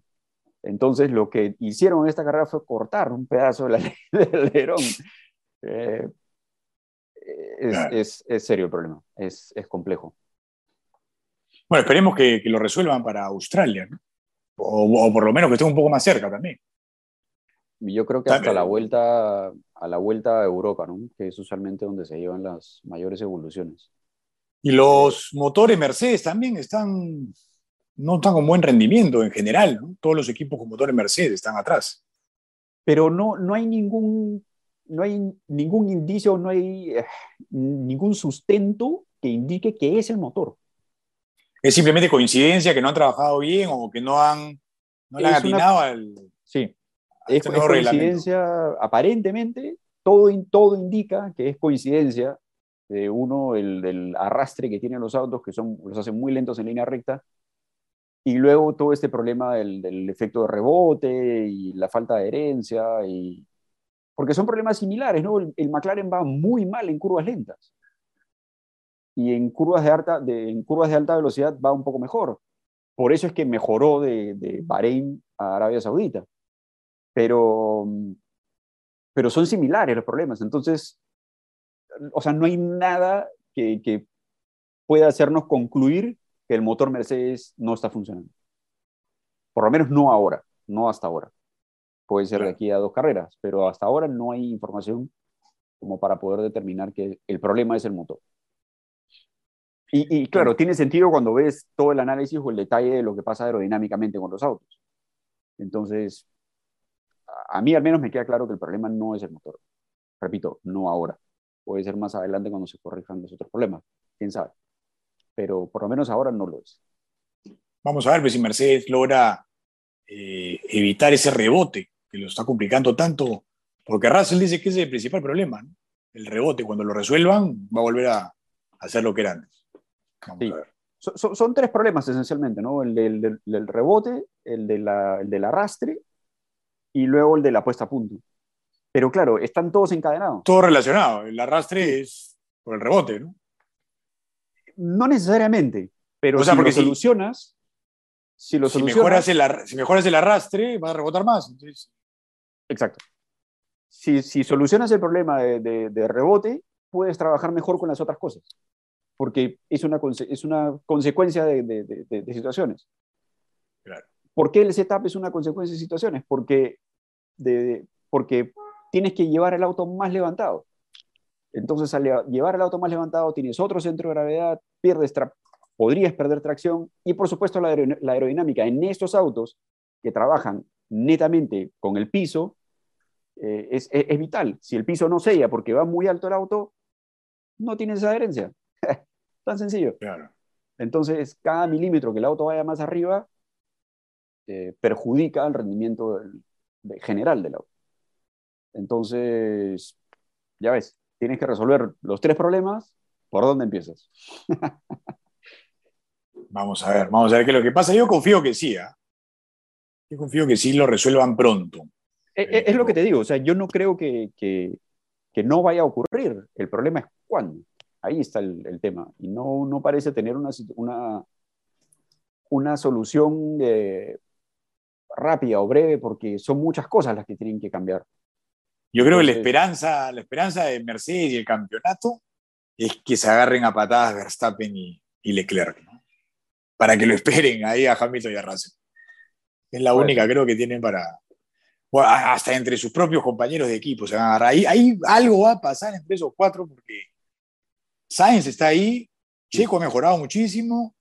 Entonces, lo que hicieron en esta carrera fue cortar un pedazo del alerón. Eh, es, claro. es, es, serio el problema, es, es complejo. Bueno, esperemos que, que, lo resuelvan para Australia, ¿no? o, o, por lo menos que esté un poco más cerca también. Yo creo que hasta la vuelta a la vuelta a Europa, ¿no? que es usualmente donde se llevan las mayores evoluciones. Y los motores Mercedes también están no están con buen rendimiento en general. Todos los equipos con motores Mercedes están atrás. Pero no, no hay ningún no hay ningún indicio, no hay eh, ningún sustento que indique que es el motor. Es simplemente coincidencia que no han trabajado bien o que no han, no le han atinado al. Sí, es, este coincidencia, aparentemente, todo, todo indica que es coincidencia de uno, el, del arrastre que tienen los autos, que son, los hacen muy lentos en línea recta, y luego todo este problema del, del efecto de rebote y la falta de herencia y, porque son problemas similares, ¿no? El, McLaren va muy mal en curvas lentas y en curvas de, alta, de, en curvas de alta velocidad va un poco mejor. Por eso es que mejoró de, de Bahrein a Arabia Saudita. Pero, pero son similares los problemas. Entonces, o sea, no hay nada que, que pueda hacernos concluir que el motor Mercedes no está funcionando. Por lo menos no ahora, no hasta ahora puede ser de aquí a dos carreras, pero hasta ahora no hay información como para poder determinar que el problema es el motor. Y, claro, tiene sentido cuando ves todo el análisis o el detalle de lo que pasa aerodinámicamente con los autos. Entonces, a mí al menos me queda claro que el problema no es el motor. Repito, no ahora. Puede ser más adelante cuando se corrijan los otros problemas. Quién sabe. Pero por lo menos ahora no lo es. Vamos a ver pues, si Mercedes logra eh, evitar ese rebote que lo está complicando tanto, porque Russell dice que ese es el principal problema, el rebote, cuando lo resuelvan va a volver a, hacer lo que era antes. Son, tres problemas esencialmente, ¿no? El del, rebote, el, de la, el del arrastre y luego el de la puesta a punto. Pero claro, están todos encadenados. Todo relacionado. El arrastre es por el rebote, ¿no? No necesariamente, pero si lo solucionas, si lo si mejoras, el, si mejoras el arrastre, va a rebotar más. Entonces... Exacto. Si, si, solucionas el problema de, de, rebote, puedes trabajar mejor con las otras cosas, porque es una, es una consecuencia de, de situaciones. Claro. ¿Por qué el setup es una consecuencia de situaciones? Porque, porque tienes que llevar el auto más levantado. Entonces, al llevar el auto más levantado, tienes otro centro de gravedad, pierdes, podrías perder tracción y, por supuesto, la, aerodinámica en estos autos que trabajan netamente con el piso eh, es, vital. Si el piso no sella porque va muy alto el auto, no tienes adherencia. Tan sencillo. Claro. Entonces, cada milímetro que el auto vaya más arriba eh, perjudica el rendimiento general del auto. Entonces, ya ves, tienes que resolver los tres problemas. ¿Por dónde empiezas? Vamos a ver, vamos a ver qué es lo que pasa. Yo confío que sí, ¿ah? Yo confío que sí lo resuelvan pronto. Eh, eh, es, lo que te digo, o sea, yo no creo que, que, que, no vaya a ocurrir. El problema es cuándo. Ahí está el, el tema. Y no, no, parece tener una, una, una solución eh, rápida o breve porque son muchas cosas las que tienen que cambiar. Yo creo que la esperanza, la esperanza de Mercedes y el campeonato es que se agarren a patadas Verstappen y, y Leclerc. ¿no? para que lo esperen ahí a Hamilton y a Russell. Es la única, creo, que tienen para. Hasta entre sus propios compañeros de equipo se van a agarrar. Ahí, ahí algo va a pasar entre esos cuatro porque Sainz está ahí, Checo ha mejorado muchísimo,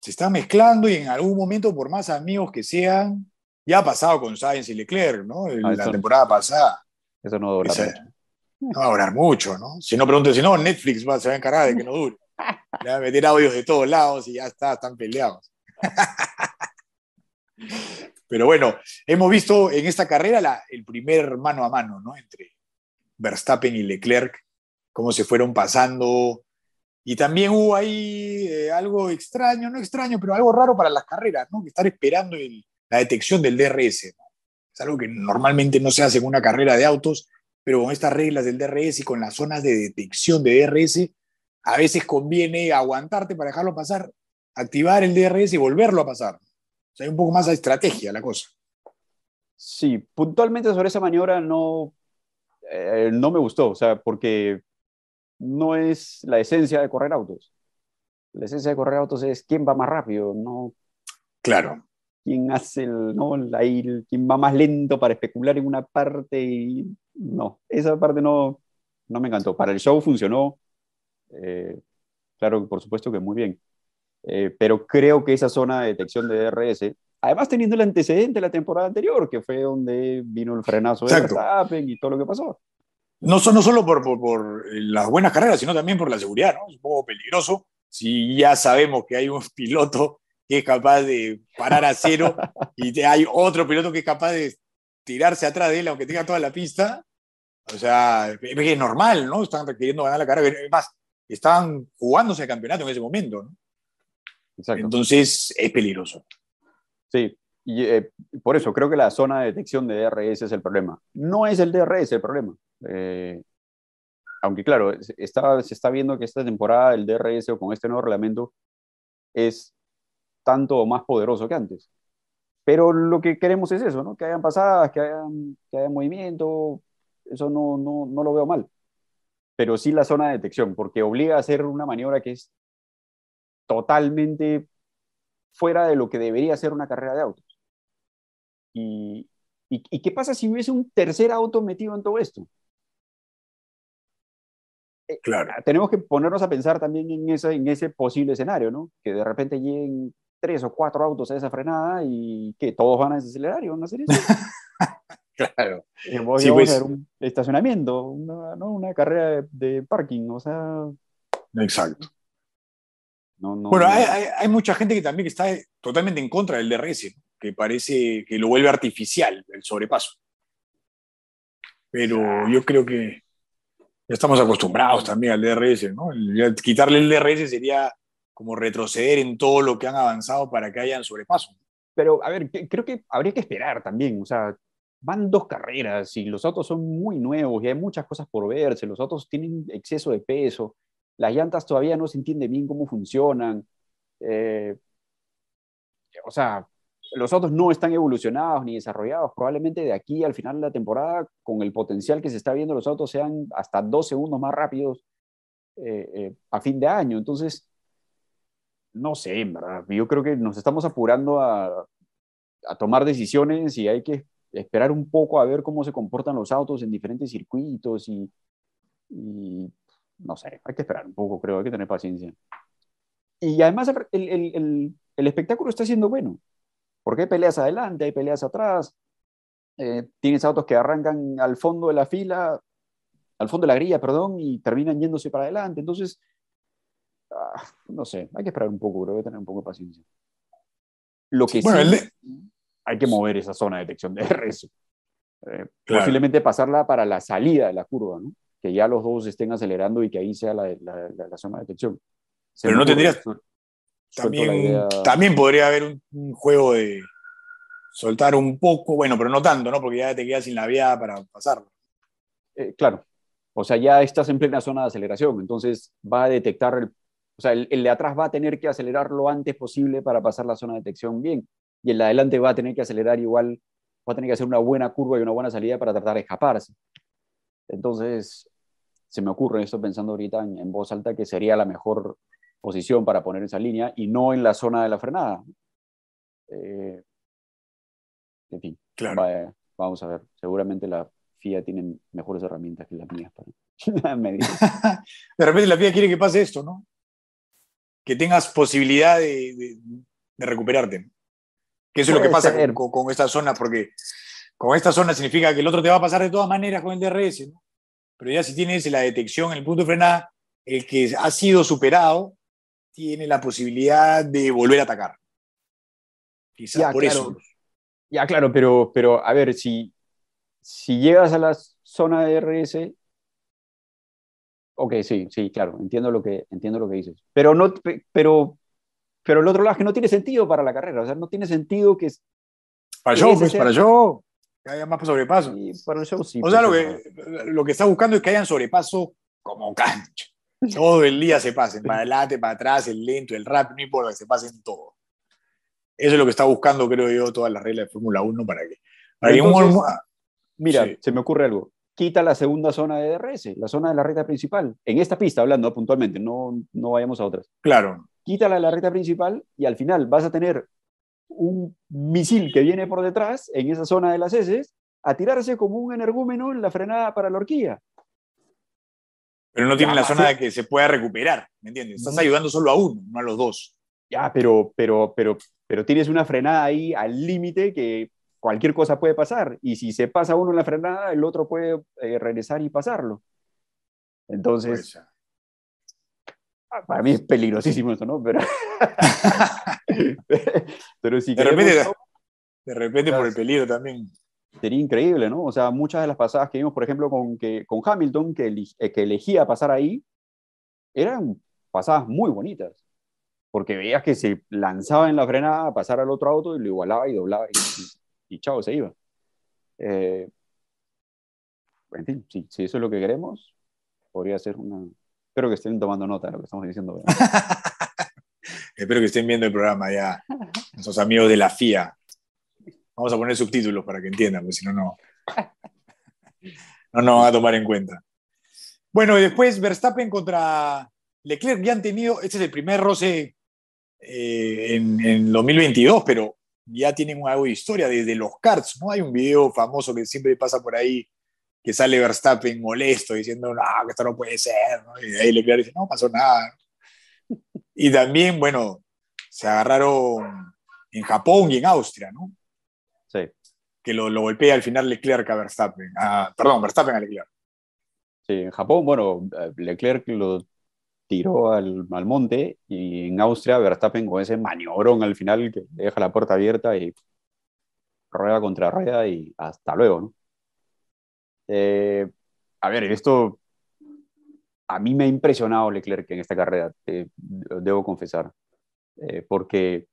se está mezclando y en algún momento, por más amigos que sean, ya ha pasado con Sainz y Leclerc, ¿no? En ah, la temporada pasada. Eso no dura. no va a durar mucho, ¿no? Si no, pregunto, si no, Netflix va, se va a encargar de que no dure. Le van a meter audios de todos lados y ya está, están peleados. Pero bueno, hemos visto en esta carrera el primer mano a mano, ¿no? Entre Verstappen y Leclerc, cómo se fueron pasando. Y también hubo ahí eh, algo extraño, no extraño, pero algo raro para las carreras, ¿no? Estar esperando la detección del DRS. Es algo que normalmente no se hace en una carrera de autos, pero con estas reglas del DRS y con las zonas de detección de DRS, a veces conviene aguantarte para dejarlo pasar, activar el DRS y volverlo a pasar. O sea, hay un poco más de estrategia la cosa. Sí, puntualmente sobre esa maniobra no, eh, no me gustó, o sea, porque no es la esencia de correr autos. La esencia de correr autos es quién va más rápido, no. Claro. Quién hace el, no, quién va más lento para especular en una parte y no, esa parte no, no me encantó. Para el show funcionó, eh, claro, por supuesto que muy bien. Eh, pero creo que esa zona de detección de DRS, además teniendo el antecedente de la temporada anterior, que fue donde vino el frenazo de Verstappen y todo lo que pasó. No, no solo por, por, por, las buenas carreras, sino también por la seguridad, ¿no? Es un poco peligroso si ya sabemos que hay un piloto que es capaz de parar a cero y hay otro piloto que es capaz de tirarse atrás de él aunque tenga toda la pista. O sea, es normal, ¿no? Están queriendo ganar la carrera. Es más, estaban jugándose el campeonato en ese momento, ¿no? Exacto. Entonces es peligroso. Sí, y eh, por eso creo que la zona de detección de DRS es el problema. No es el DRS el problema. Eh, aunque claro, está, se está viendo que esta temporada el DRS o con este nuevo reglamento es tanto más poderoso que antes. Pero lo que queremos es eso, ¿no? Que hayan pasadas, que hayan, que haya movimiento, eso no, no, no lo veo mal. Pero sí la zona de detección, porque obliga a hacer una maniobra que es totalmente fuera de lo que debería ser una carrera de autos. ¿Y, y, y qué pasa si hubiese un tercer auto metido en todo esto? Eh, claro. Tenemos que ponernos a pensar también en, ese, en ese posible escenario, ¿no? Que de repente lleguen tres o cuatro autos a esa frenada y que todos van a desacelerar y van a hacer eso. claro. Y voy a pues. un estacionamiento, una, ¿no? una carrera de, parking, o sea. Exacto. Bueno, hay, hay, mucha gente que también está totalmente en contra del DRS, que parece que lo vuelve artificial el sobrepaso. Pero yo creo que estamos acostumbrados también al DRS, ¿no? Quitarle el DRS sería como retroceder en todo lo que han avanzado para que hayan sobrepaso. Pero, a ver, creo que habría que esperar también, o sea, van dos carreras y los autos son muy nuevos y hay muchas cosas por verse, los autos tienen exceso de peso, las llantas todavía no se entiende bien cómo funcionan, eh, o sea, los autos no están evolucionados ni desarrollados. Probablemente de aquí al final de la temporada, con el potencial que se está viendo, los autos sean hasta dos segundos más rápidos eh, eh, a fin de año. Entonces, no sé, verdad. Yo creo que nos estamos apurando a, tomar decisiones y hay que esperar un poco a ver cómo se comportan los autos en diferentes circuitos y, no sé, hay que esperar un poco, creo, hay que tener paciencia. Y además el, el espectáculo está siendo bueno. Porque hay peleas adelante, hay peleas atrás, eh, tienes autos que arrancan al fondo de la fila, al fondo de la grilla, perdón, y terminan yéndose para adelante. Entonces, ah, no sé, hay que esperar un poco, creo que tener un poco de paciencia. Lo que sí, hay que mover esa zona de detección de RS. Eh, posiblemente pasarla para la salida de la curva, ¿no? Que ya los dos estén acelerando y que ahí sea la, la, zona de detección. Pero no tendrías, también, también podría haber un, juego de soltar un poco, bueno, pero no tanto, ¿no? Porque ya te quedas sin la vía para pasarlo. Eh, claro. O sea, ya estás en plena zona de aceleración, entonces va a detectar, el, o sea, el, de atrás va a tener que acelerar lo antes posible para pasar la zona de detección bien, y el de adelante va a tener que acelerar igual, va a tener que hacer una buena curva y una buena salida para tratar de escaparse. Entonces, se me ocurre esto pensando ahorita en, en voz alta que sería la mejor posición para poner esa línea y no en la zona de la frenada. Eh, en fin, claro. vamos a ver. Seguramente la FIA tiene mejores herramientas que las mías para medir. de repente la FIA quiere que pase esto, ¿no? Que tengas posibilidad de, recuperarte. Que eso es lo que pasa con, esta zona, porque con esta zona significa que el otro te va a pasar de todas maneras con el DRS, ¿no? Pero ya si tienes la detección en el punto de frenada, el que ha sido superado tiene la posibilidad de volver a atacar. Quizás por eso. Ya, claro, pero, pero a ver, si, si llegas a la zona de RS, ok, sí, sí, claro, entiendo lo que, entiendo lo que dices. Pero, no, pero, pero el otro lado es que no tiene sentido para la carrera, o sea, no tiene sentido que... Para yo, pues, para yo, que haya más sobrepaso. Sí, para el show sí. O sea, lo que, lo que está buscando es que hayan sobrepaso como cancha. Todo el día se pasen, para adelante, para atrás, el lento, el rápido, no importa, que se pasen todo. Eso es lo que está buscando, creo yo, todas las reglas de Fórmula 1 para que... mira, se me ocurre algo. Quita la segunda zona de DRS, la zona de la recta principal. En esta pista, hablando puntualmente, no, no vayamos a otras. Claro. Quítala de la recta principal y al final vas a tener un misil que viene por detrás, en esa zona de las heces, a tirarse como un energúmeno en la frenada para la horquilla. Pero no tiene la zona de que se pueda recuperar, ¿me entiendes? Estás ayudando solo a uno, no a los dos. Ya, pero, pero, pero, pero tienes una frenada ahí al límite que cualquier cosa puede pasar. Y si se pasa uno en la frenada, el otro puede eh, regresar y pasarlo. Entonces, ah, para mí es peligrosísimo esto, ¿no? Pero, pero si de, repente, de repente por el peligro también. Sería increíble, ¿no? O sea, muchas de las pasadas que vimos, por ejemplo, con, que, con Hamilton, que, eh, que elegía pasar ahí, eran pasadas muy bonitas. Porque veías que se lanzaba en la frenada a pasar al otro auto y lo igualaba y doblaba y, y chao, se iba. Eh, en fin, si, si eso es lo que queremos, podría ser una... Espero que estén tomando nota de lo que estamos diciendo. Espero que estén viendo el programa ya, nuestros amigos de la FIA. Vamos a poner subtítulos para que entiendan, porque si no, no, no nos van a tomar en cuenta. Bueno, y después Verstappen contra Leclerc ya han tenido, este es el primer roce eh, en, en 2022, pero ya tienen algo de historia desde los karts, ¿no? Hay un video famoso que siempre pasa por ahí que sale Verstappen molesto diciendo, no, que esto no puede ser, ¿no? y ahí Leclerc dice, no pasó nada. Y también, bueno, se agarraron en Japón y en Austria, ¿no? Sí. Que lo, lo golpea al final Leclerc a Verstappen, perdón, Verstappen a Leclerc. Sí, en Japón, bueno, eh, Leclerc lo tiró al, al, monte y en Austria Verstappen con ese maniobrón al final que deja la puerta abierta y rueda contra rueda y hasta luego, ¿no? Eh, a ver, esto a mí me ha impresionado Leclerc en esta carrera, debo confesar, eh, porque,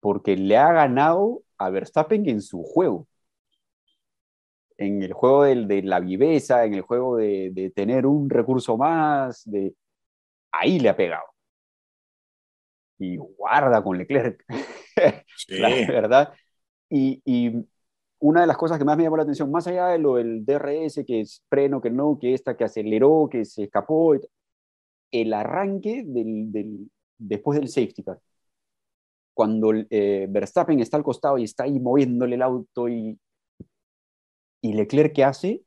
porque le ha ganado a Verstappen en su juego. En el juego de, de la viveza, en el juego de, de, tener un recurso más, de ahí le ha pegado. Y guarda con Leclerc, sí. la verdad. Y, y, una de las cosas que más me llamó la atención, más allá de lo del DRS, que es freno, que no, que esta que aceleró, que se escapó, el arranque del, del, después del safety car. Cuando eh, Verstappen está al costado y está ahí moviéndole el auto y, y Leclerc, ¿qué hace?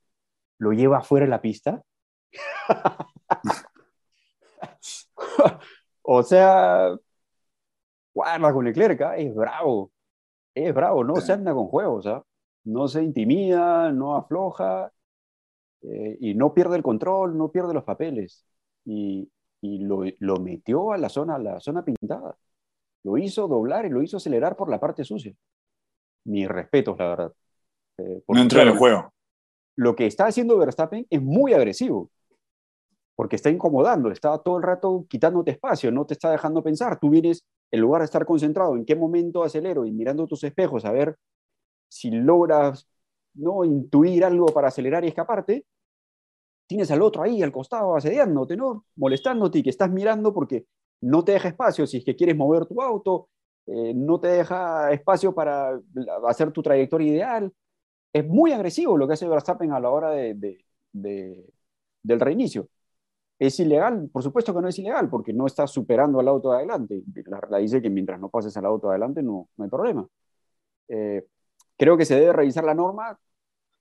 Lo lleva afuera de la pista. o sea, guarda con Leclerc, ¿eh? es bravo. Es bravo, no se anda con juegos. ¿sabes? No se intimida, no afloja eh, y no pierde el control, no pierde los papeles. Y, y lo, lo, metió a la zona, a la zona pintada. Lo hizo doblar y lo hizo acelerar por la parte sucia. Mis respetos, la verdad. Eh, no entró en el juego. Lo que está haciendo Verstappen es muy agresivo, porque está incomodando, está todo el rato quitándote espacio, no te está dejando pensar. Tú vienes, en lugar de estar concentrado en qué momento acelero y mirando tus espejos a ver si logras ¿no? intuir algo para acelerar y escaparte, tienes al otro ahí al costado asediándote, ¿no? molestándote y que estás mirando porque no te deja espacio si es que quieres mover tu auto, eh, no te deja espacio para hacer tu trayectoria ideal. Es muy agresivo lo que hace Verstappen a la hora de, de, de, del reinicio. ¿Es ilegal? Por supuesto que no es ilegal, porque no estás superando al auto de adelante. La regla dice que mientras no pases al auto de adelante no, no hay problema. Eh, Creo que se debe revisar la norma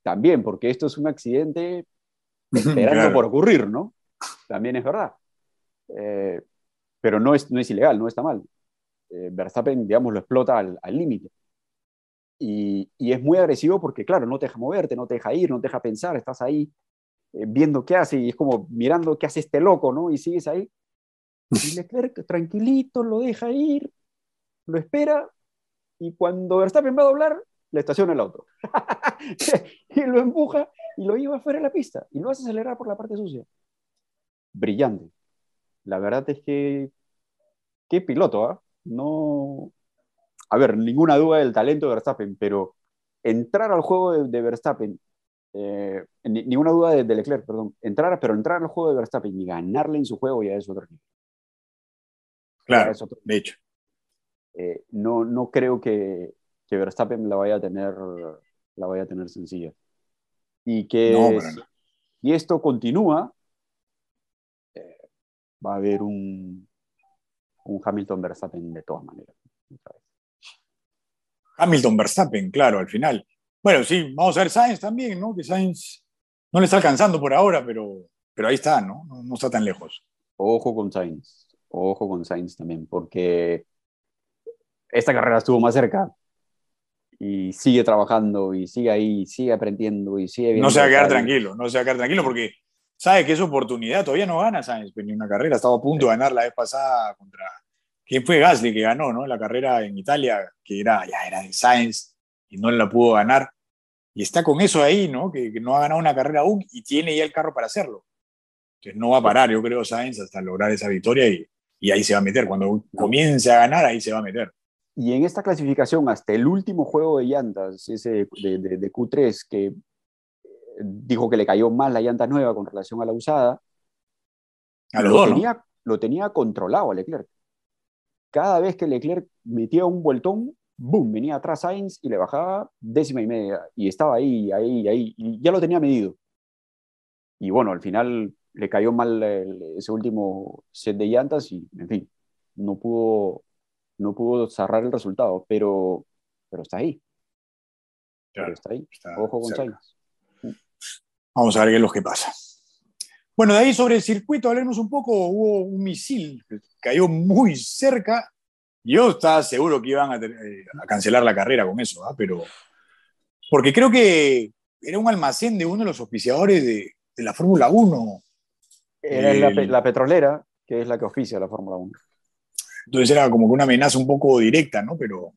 también, porque esto es un accidente esperando claro. por ocurrir, ¿no? También es verdad. Eh, pero no es, no es ilegal, no está mal. Eh, Verstappen, digamos, lo explota al límite. Y, y, es muy agresivo porque, claro, no te deja moverte, no te deja ir, no te deja pensar, estás ahí eh, viendo qué hace y es como mirando qué hace este loco, ¿no? Y sigues ahí. Y Leclerc tranquilito lo deja ir, lo espera y cuando Verstappen va a doblar, le estaciona el auto. y lo empuja y lo lleva fuera de la pista y lo hace acelerar por la parte sucia. Brillante. La verdad es que, qué piloto, ¿ah? ¿eh? No. A ver, ninguna duda del talento de Verstappen, pero entrar al juego de, de Verstappen, eh, ninguna duda de, de, Leclerc, perdón, entrar, pero entrar al juego de Verstappen y ganarle en su juego ya es otro nivel. Claro, es otro de hecho. Eh, no, no creo que, que Verstappen la vaya a tener, la vaya a tener sencilla. Y que no, y esto continúa, eh, va a haber un, un Hamilton Verstappen de todas maneras. Hamilton Verstappen, claro, al final. Bueno, sí, vamos a ver Sainz también, ¿no? Que Sainz no le está alcanzando por ahora, pero, pero ahí está, ¿no? ¿no? No está tan lejos. Ojo con Sainz. ojo con Sainz también, porque esta carrera estuvo más cerca y sigue trabajando y sigue ahí, sigue aprendiendo y sigue No se va a quedar tranquilo, no se va a quedar tranquilo porque sabe que es oportunidad, todavía no gana Sainz pues, ni una carrera, estaba a punto de ganar la vez pasada contra... ¿Quién fue Gasly que ganó, no? La carrera en Italia, que era, ya era de Sainz y no la pudo ganar. Y está con eso ahí, ¿no? Que, que no ha ganado una carrera aún y tiene ya el carro para hacerlo. Entonces no va a parar, yo creo, Sainz, hasta lograr esa victoria y, y ahí se va a meter. Cuando comience a ganar, ahí se va a meter. Y en esta clasificación, hasta el último juego de llantas, ese de, de, Q3, que eh, dijo que le cayó mal la llanta nueva con relación a la usada, a lo, tenía, lo tenía controlado a Leclerc. Cada vez que Leclerc metía un vueltón, boom, venía atrás Sainz y le bajaba décima y media. Y estaba ahí, ahí, ahí. Y ya lo tenía medido. Y bueno, al final le cayó mal ese último set de llantas y, en fin, no pudo no pudo cerrar el resultado, pero, pero está ahí. pero está ahí. Ojo con Vamos a ver qué es lo que pasa. Bueno, de ahí sobre el circuito, hablemos un poco. Hubo un misil que cayó muy cerca. Yo estaba seguro que iban a, eh, cancelar la carrera con eso, ¿ah? pero. Porque creo que era un almacén de uno de los auspiciadores de, la Fórmula 1. Era la, la, petrolera, que es la que oficia la Fórmula 1. Entonces era como que una amenaza un poco directa, ¿no? Pero,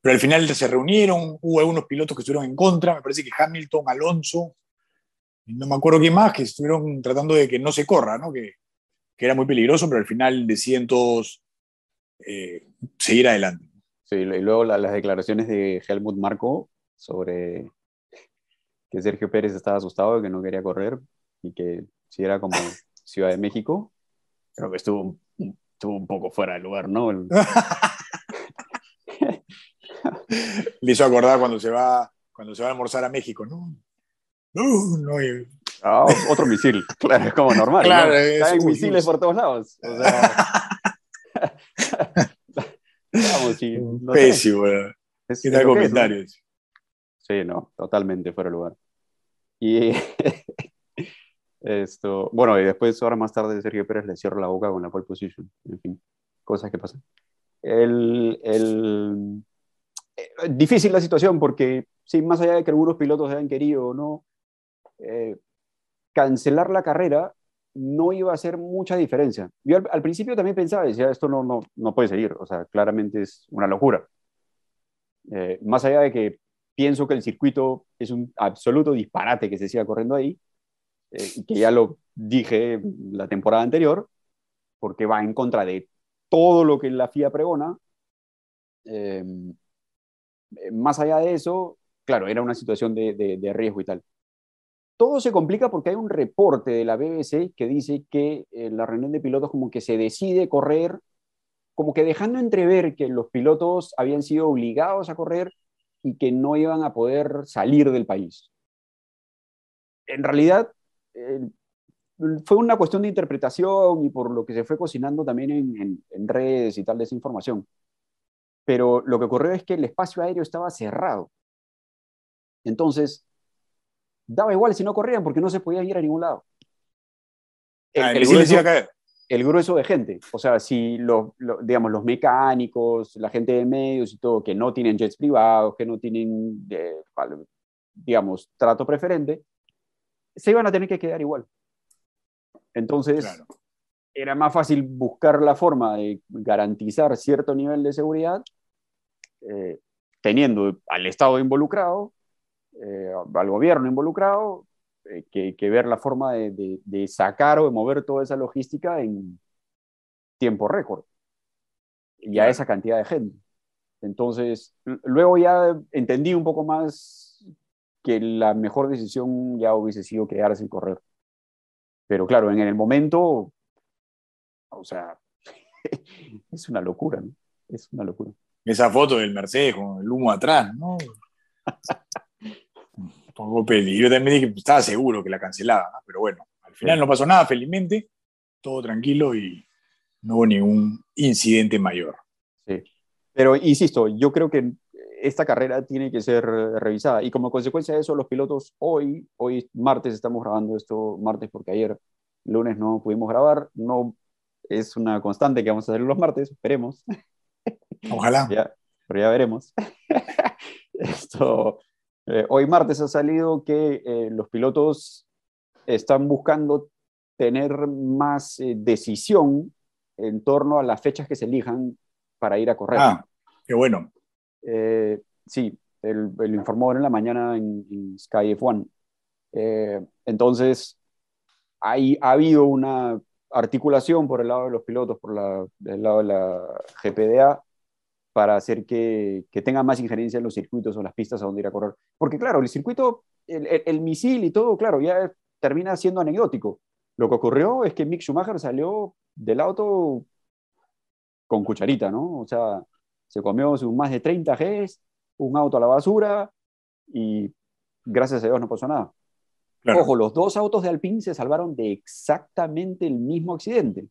pero al final se reunieron, hubo algunos pilotos que estuvieron en contra, me parece que Hamilton, Alonso, no me acuerdo quién más, que estuvieron tratando de que no se corra, ¿no? Que, que era muy peligroso, pero al final deciden todos eh, seguir adelante. Sí, y luego las declaraciones de Helmut Marco sobre que Sergio Pérez estaba asustado, que no quería correr y que si era como Ciudad de México, creo que estuvo estuvo un poco fuera de lugar, ¿no? Le hizo acordar cuando se va cuando se va a almorzar a México, ¿no? No, no. Ah, otro misil, claro, es como normal. Claro, Hay misiles por todos lados. O sea... Vamos, sí, no Pésimo, es, ¿Qué tal comentarios? Sí, no, totalmente fuera de lugar. Y Esto, bueno, y después, ahora más tarde, Sergio Pérez le cierra la boca con la pole position. En fin, cosas que pasan. El, el, eh, difícil la situación porque, sí, más allá de que algunos pilotos hayan querido o no, eh, cancelar la carrera no iba a hacer mucha diferencia. Yo al, principio también pensaba, decía, esto no, no, no puede seguir, o sea, claramente es una locura. Eh, más allá de que pienso que el circuito es un absoluto disparate que se siga corriendo ahí, eh, que ya lo dije la temporada anterior, porque va en contra de todo lo que la FIA pregona. Eh, más allá de eso, claro, era una situación de, de, riesgo y tal. Todo se complica porque hay un reporte de la BBC que dice que en la reunión de pilotos como que se decide correr, como que dejando entrever que los pilotos habían sido obligados a correr y que no iban a poder salir del país. En realidad, fue una cuestión de interpretación y por lo que se fue cocinando también en, redes y tal de esa información. Pero lo que ocurrió es que el espacio aéreo estaba cerrado. Entonces, daba igual si no corrían porque no se podían ir a ningún lado. El, ah, grueso, el grueso, de gente, o sea, si los, digamos, los mecánicos, la gente de medios y todo, que no tienen jets privados, que no tienen, eh, digamos, trato preferente, se iban a tener que quedar igual. Entonces, era más fácil buscar la forma de garantizar cierto nivel de seguridad eh, teniendo al Estado involucrado, eh, al gobierno involucrado, eh, que, ver la forma de, sacar o de mover toda esa logística en tiempo récord y a esa cantidad de gente. Entonces, luego ya entendí un poco más que la mejor decisión ya hubiese sido quedarse y correr. Pero claro, en el momento, o sea, es una locura, ¿no? Es una locura. Esa foto del Mercedes con el humo atrás, ¿no? Pongo peli. Yo también dije que estaba seguro que la cancelaba, pero bueno, al final no pasó nada, felizmente, todo tranquilo y no hubo ningún incidente mayor. Sí. Pero insisto, yo creo que esta carrera tiene que ser revisada. Y como consecuencia de eso, los pilotos hoy, hoy martes estamos grabando esto, martes porque ayer lunes no pudimos grabar, no es una constante que vamos a hacer los martes, esperemos. Ojalá. pero ya veremos. Esto, eh, hoy martes ha salido que eh, los pilotos están buscando tener más eh, decisión en torno a las fechas que se elijan para ir a correr. Ah, qué bueno. Sí, él, lo informó en la mañana en, Sky F1. entonces, hay, ha habido una articulación por el lado de los pilotos, por el lado de la GPDA, para hacer que, que tenga más injerencia en los circuitos o las pistas a donde ir a correr. Porque claro, el circuito, el, el, misil y todo, claro, ya termina siendo anecdótico. Lo que ocurrió es que Mick Schumacher salió del auto con cucharita, ¿no? O sea, se comió más de 30 Gs, un auto a la basura y gracias a Dios no pasó nada. Ojo, los dos autos de Alpine se salvaron de exactamente el mismo accidente.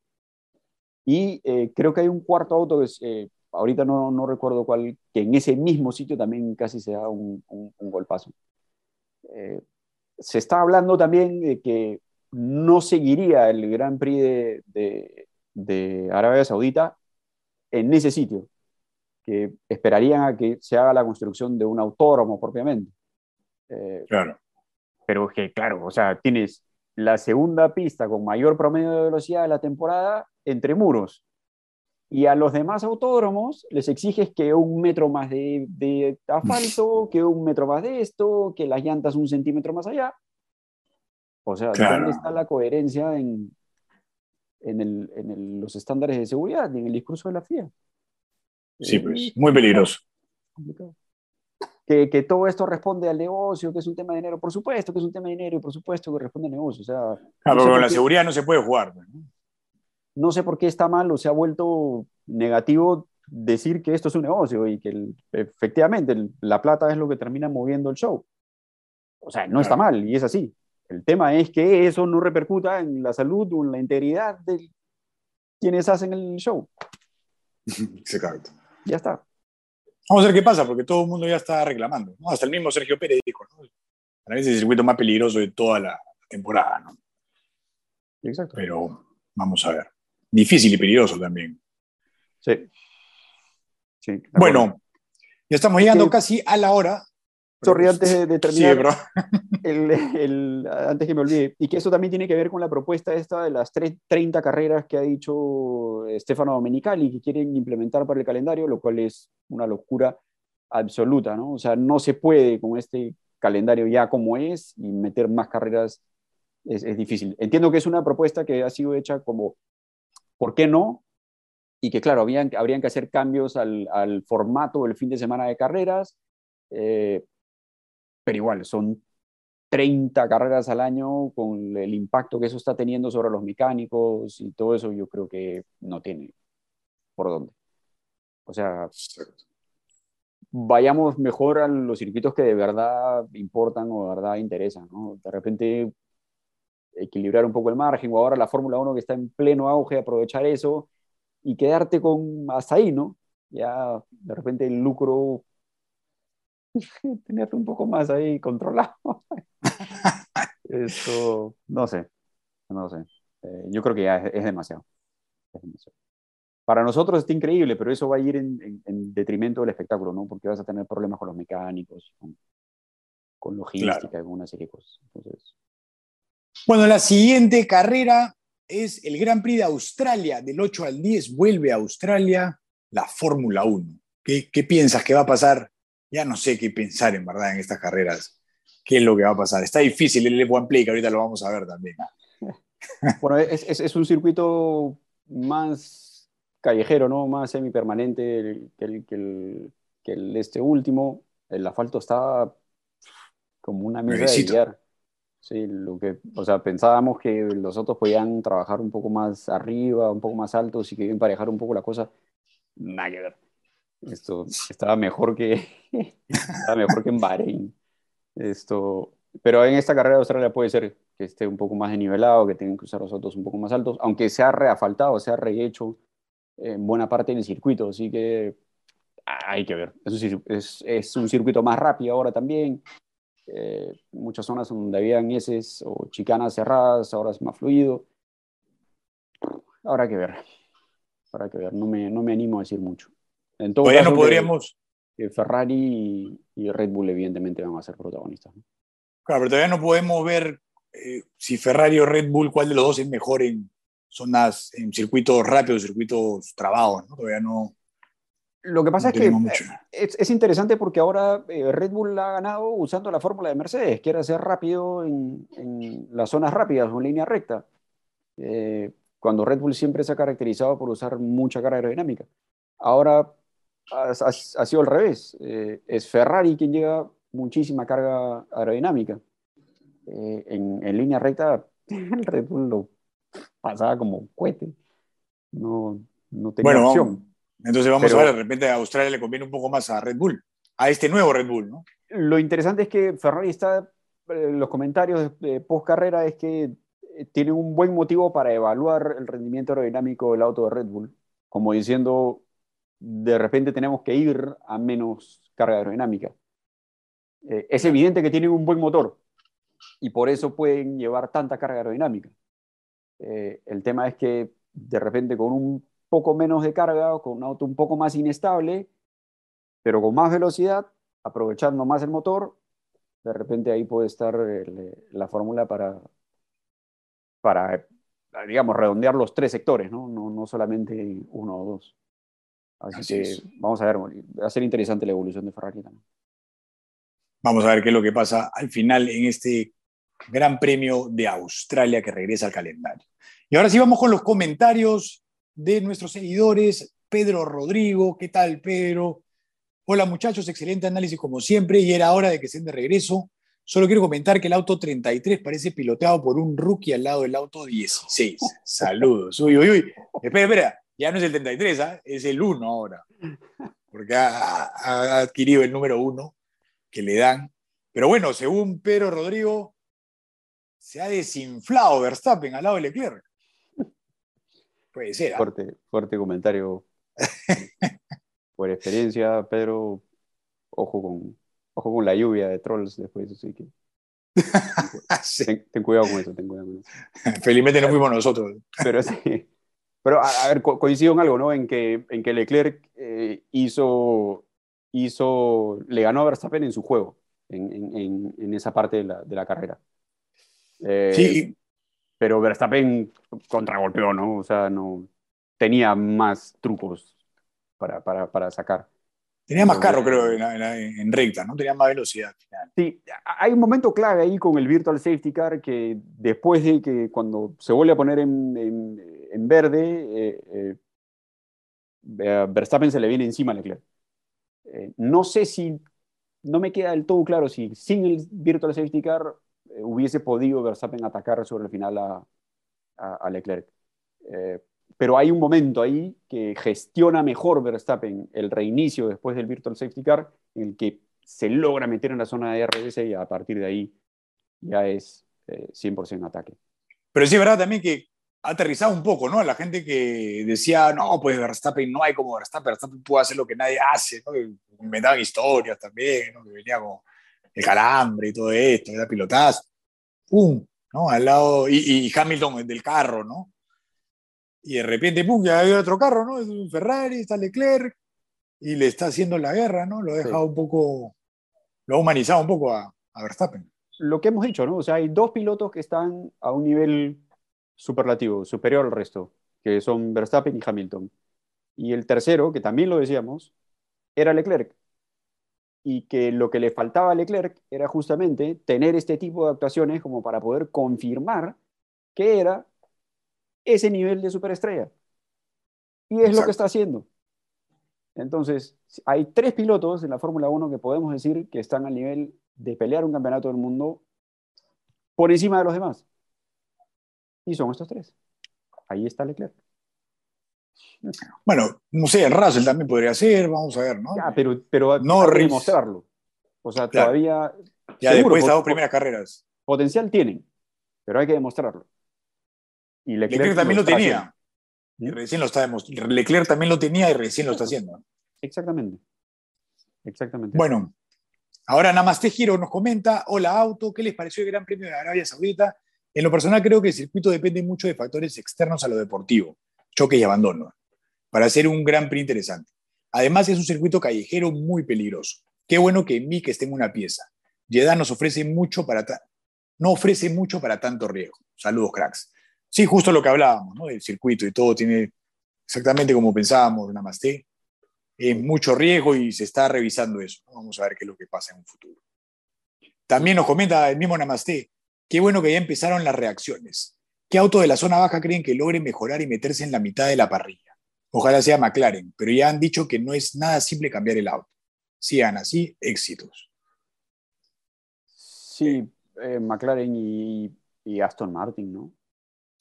Y eh, creo que hay un cuarto auto que es, eh, ahorita no, no, recuerdo cuál, que en ese mismo sitio también casi se da un, un, golpazo. Eh, se está hablando también de que no seguiría el Gran Prix de, de, de, Arabia Saudita en ese sitio, que esperarían a que se haga la construcción de un autódromo propiamente. Eh, claro. Pero que, claro, o sea, tienes la segunda pista con mayor promedio de velocidad de la temporada entre muros y a los demás autódromos les exiges que un metro más de, de, asfalto, que un metro más de esto, que las llantas un centímetro más allá. O sea, ¿dónde está la coherencia en, en, el, en los estándares de seguridad y en el discurso de la FIA? Sí, pues, muy peligroso. Que, que, todo esto responde al negocio, que es un tema de dinero, por supuesto que es un tema de dinero y por supuesto que responde al negocio. O sea, claro, con la seguridad no se puede jugar. Pues, ¿no? no sé por qué está mal o se ha vuelto negativo decir que esto es un negocio y que efectivamente la plata es lo que termina moviendo el show. O sea, no está mal y es así. El tema es que eso no repercuta en la salud o en la integridad de quienes hacen el show. Exacto. Ya está. Vamos a ver qué pasa, porque todo el mundo ya está reclamando. Hasta el mismo Sergio Pérez dijo, ¿no? Para mí es el circuito más peligroso de toda la temporada, ¿no? Exacto. Pero vamos a ver difícil y peligroso también. Sí. bueno, ya estamos llegando casi a la hora. Sorry, antes de, terminar, el, antes que me olvide, y que eso también tiene que ver con la propuesta esta de las 30 carreras que ha dicho Stefano Domenicali que quieren implementar para el calendario, lo cual es una locura absoluta, ¿no? O sea, no se puede con este calendario ya como es y meter más carreras es, es difícil. Entiendo que es una propuesta que ha sido hecha como ¿por qué no? Y que, claro, habían, habrían que hacer cambios al, al formato del fin de semana de carreras, eh, pero igual, son 30 carreras al año con el impacto que eso está teniendo sobre los mecánicos y todo eso, yo creo que no tiene por dónde. O sea, vayamos mejor a los circuitos que de verdad importan o de verdad interesan, ¿no? De repente equilibrar un poco el margen, o ahora la Fórmula 1 que está en pleno auge, aprovechar eso y quedarte con hasta ahí, ¿no? Ya de repente el lucro, tenerte un poco más ahí controlado. Eso, no sé, no sé. Eh, yo creo que ya es, demasiado. Para nosotros está increíble, pero eso va a ir en, detrimento del espectáculo, ¿no? Porque vas a tener problemas con los mecánicos, con, logística, con una serie de cosas. Entonces, bueno, la siguiente carrera es el Gran Prix de Australia. Del 8 al 10 vuelve a Australia la Fórmula 1. ¿Qué, piensas que va a pasar? Ya no sé qué pensar en verdad en estas carreras. ¿Qué es lo que va a pasar? Está difícil el F1 Play, que ahorita lo vamos a ver también. Bueno, es, un circuito más callejero, ¿no? Más semipermanente que el, que el, que el este último. El asfalto está como una mesa de billar. Sí, lo que, o sea, pensábamos que los otros podían trabajar un poco más arriba, un poco más altos y que emparejar un poco la cosa. Nada que ver. Esto estaba mejor que, estaba mejor que en Bahrein. Esto, pero en esta carrera de Australia puede ser que esté un poco más nivelado, que tengan que usar los autos un poco más altos, aunque se ha reafaltado, se ha rehecho en buena parte del circuito, así que hay que ver. es, es un circuito más rápido ahora también, eh, muchas zonas donde habían heces o chicanas cerradas, ahora es más fluido. Habrá que ver. Habrá que ver. No me, no me animo a decir mucho. En todo caso, no podríamos. Ferrari y, Red Bull, evidentemente, van a ser protagonistas. Claro, pero todavía no podemos ver eh, si Ferrari o Red Bull, cuál de los dos es mejor en zonas, en circuitos rápidos, circuitos trabados. ¿no? Todavía no. Lo que pasa es que eh, es, interesante porque ahora eh, Red Bull ha ganado usando la fórmula de Mercedes, quiere ser rápido en, las zonas rápidas o en línea recta, cuando Red Bull siempre se ha caracterizado por usar mucha carga aerodinámica. Ahora ha, sido al revés. Eh, es Ferrari quien lleva muchísima carga aerodinámica. Eh, en, línea recta, el Red Bull lo pasaba como cohete. No, no tenía opción. entonces vamos a ver, de repente a Australia le conviene un poco más a Red Bull, a este nuevo Red Bull, ¿no? Lo interesante es que Ferrari está, eh, los comentarios de post carrera es que tiene un buen motivo para evaluar el rendimiento aerodinámico del auto de Red Bull, como diciendo, de repente tenemos que ir a menos carga aerodinámica. Eh, es evidente que tienen un buen motor y por eso pueden llevar tanta carga aerodinámica. Eh, el tema es que de repente con un poco menos de carga o con un auto un poco más inestable, pero con más velocidad, aprovechando más el motor, de repente ahí puede estar la fórmula para, para, digamos, redondear los tres sectores, ¿no? No, no solamente uno o dos. Así, que vamos a ver, va a ser interesante la evolución de Ferrari también. Vamos a ver qué es lo que pasa al final en este Gran Premio de Australia que regresa al calendario. Y ahora sí vamos con los comentarios de nuestros seguidores. Pedro Rodrigo, ¿qué tal Pedro? Hola muchachos, excelente análisis como siempre y era hora de que estén de regreso. Solo quiero comentar que el auto 33 parece piloteado por un rookie al lado del auto 16. Saludos. Uy, uy, uy. Espera, espera ya no es el 33, ¿ah? es el 1 ahora, porque ha, adquirido el número 1 que le dan. Pero bueno, según Pedro Rodrigo, se ha desinflado Verstappen al lado de Leclerc. Puede ser. ¿ah? Fuerte, fuerte comentario. Por experiencia, Pedro, ojo con, ojo con la lluvia de trolls después, así que. Ten, cuidado con eso, ten cuidado con eso. Felizmente no fuimos nosotros. Pero sí. Pero a, ver, coincido en algo, ¿no? En que, en que Leclerc eh, hizo, hizo, le ganó a Verstappen en su juego, en, en, en esa parte de la, de la carrera. Eh, sí. Pero Verstappen contragolpeó, ¿no? O sea, no tenía más trucos para, para, para sacar. Tenía más carro, creo, en, en, recta, ¿no? Tenía más velocidad. Sí, hay un momento clave ahí con el Virtual Safety Car que después de que cuando se vuelve a poner en, en verde, eh, eh, Verstappen se le viene encima a Leclerc. Eh, no sé si, no me queda del todo claro si sin el Virtual Safety Car hubiese podido Verstappen atacar sobre el final a, a Leclerc. pero hay un momento ahí que gestiona mejor Verstappen el reinicio después del Virtual Safety Car, en el que se logra meter en la zona de RS y a partir de ahí ya es 100% ataque. Pero sí es verdad también que aterrizado un poco, ¿no? La gente que decía, no, pues Verstappen no hay como Verstappen, Verstappen puede hacer lo que nadie hace, ¿no? Inventaban historias también, ¿no? Que venía con el calambre y todo esto, era pilotazo. ¡Pum! ¿no? Al lado, y, Hamilton del carro, ¿no? Y de repente, ¡pum! Ya hay otro carro, ¿no? Es un Ferrari, está Leclerc, y le está haciendo la guerra, ¿no? Lo ha dejado un poco, lo ha humanizado un poco a, a Verstappen. Lo que hemos dicho, ¿no? O sea, hay dos pilotos que están a un nivel superlativo, superior al resto, que son Verstappen y Hamilton. Y el tercero, que también lo decíamos, era Leclerc. Y que lo que le faltaba a Leclerc era justamente tener este tipo de actuaciones como para poder confirmar que era ese nivel de superestrella. Y es lo que está haciendo. Entonces, hay tres pilotos en la Fórmula 1 que podemos decir que están al nivel de pelear un campeonato del mundo por encima de los demás. Y son estos tres. Ahí está Leclerc. Bueno, no sé, el Russell también podría ser, vamos a ver, ¿no? Ya, pero, pero no hay que demostrarlo. O sea, todavía. Ya después de dos primeras carreras. Potencial tienen, pero hay que demostrarlo. Y Leclerc, también lo, tenía. Y recién lo está demostrando. Leclerc también lo tenía y recién lo está haciendo. Exactamente. Exactamente. Bueno, ahora Namaste Giro nos comenta: Hola, auto, ¿qué les pareció el Gran Premio de Arabia Saudita? En lo personal creo que el circuito depende mucho de factores externos a lo deportivo. choques y abandonos, para hacer un Gran Prix interesante. Además, es un circuito callejero muy peligroso. Qué bueno que Mick esté en una pieza. Jeddah nos ofrece mucho para no ofrece mucho para tanto riesgo. Saludos, cracks. Sí, justo lo que hablábamos, ¿no? Del circuito y todo tiene exactamente como pensábamos, Namaste. Es mucho riesgo y se está revisando eso. Vamos a ver qué es lo que pasa en un futuro. También nos comenta el mismo Namaste. Qué bueno que ya empezaron las reacciones. ¿Qué auto de la zona baja creen que logre mejorar y meterse en la mitad de la parrilla? Ojalá sea McLaren, pero ya han dicho que no es nada simple cambiar el auto. Sigan así, éxitos. Sí, eh, McLaren y, Aston Martin, ¿no?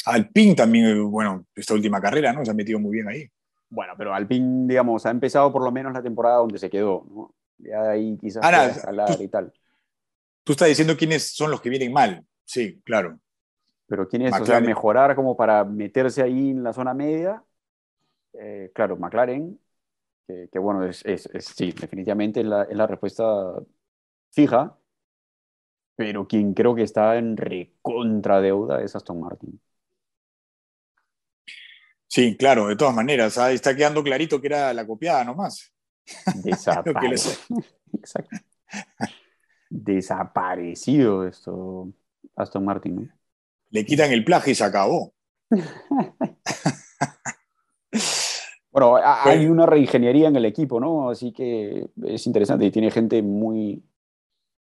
Alpine también, bueno, esta última carrera, ¿no? Se ha metido muy bien ahí. Bueno, pero Alpine, digamos, ha empezado por lo menos la temporada donde se quedó, ¿no? Ya de ahí quizás escalar y tal. Tú estás diciendo quiénes son los que vienen mal. Sí, claro. Pero quiénes, o sea, mejorar como para meterse ahí en la zona media. Eh, claro, McLaren, que, bueno, es, sí, definitivamente la, es la respuesta fija pero quien creo que está en recontra deuda es Aston Martin. Sí, claro, de todas maneras, ah, está quedando clarito que era la copiada nomás. Exacto. Desaparecido esto, Aston Martin. Le quitan el plagio y se acabó. bueno, hay una reingeniería en el equipo, ¿no? Así que es interesante y tiene gente muy,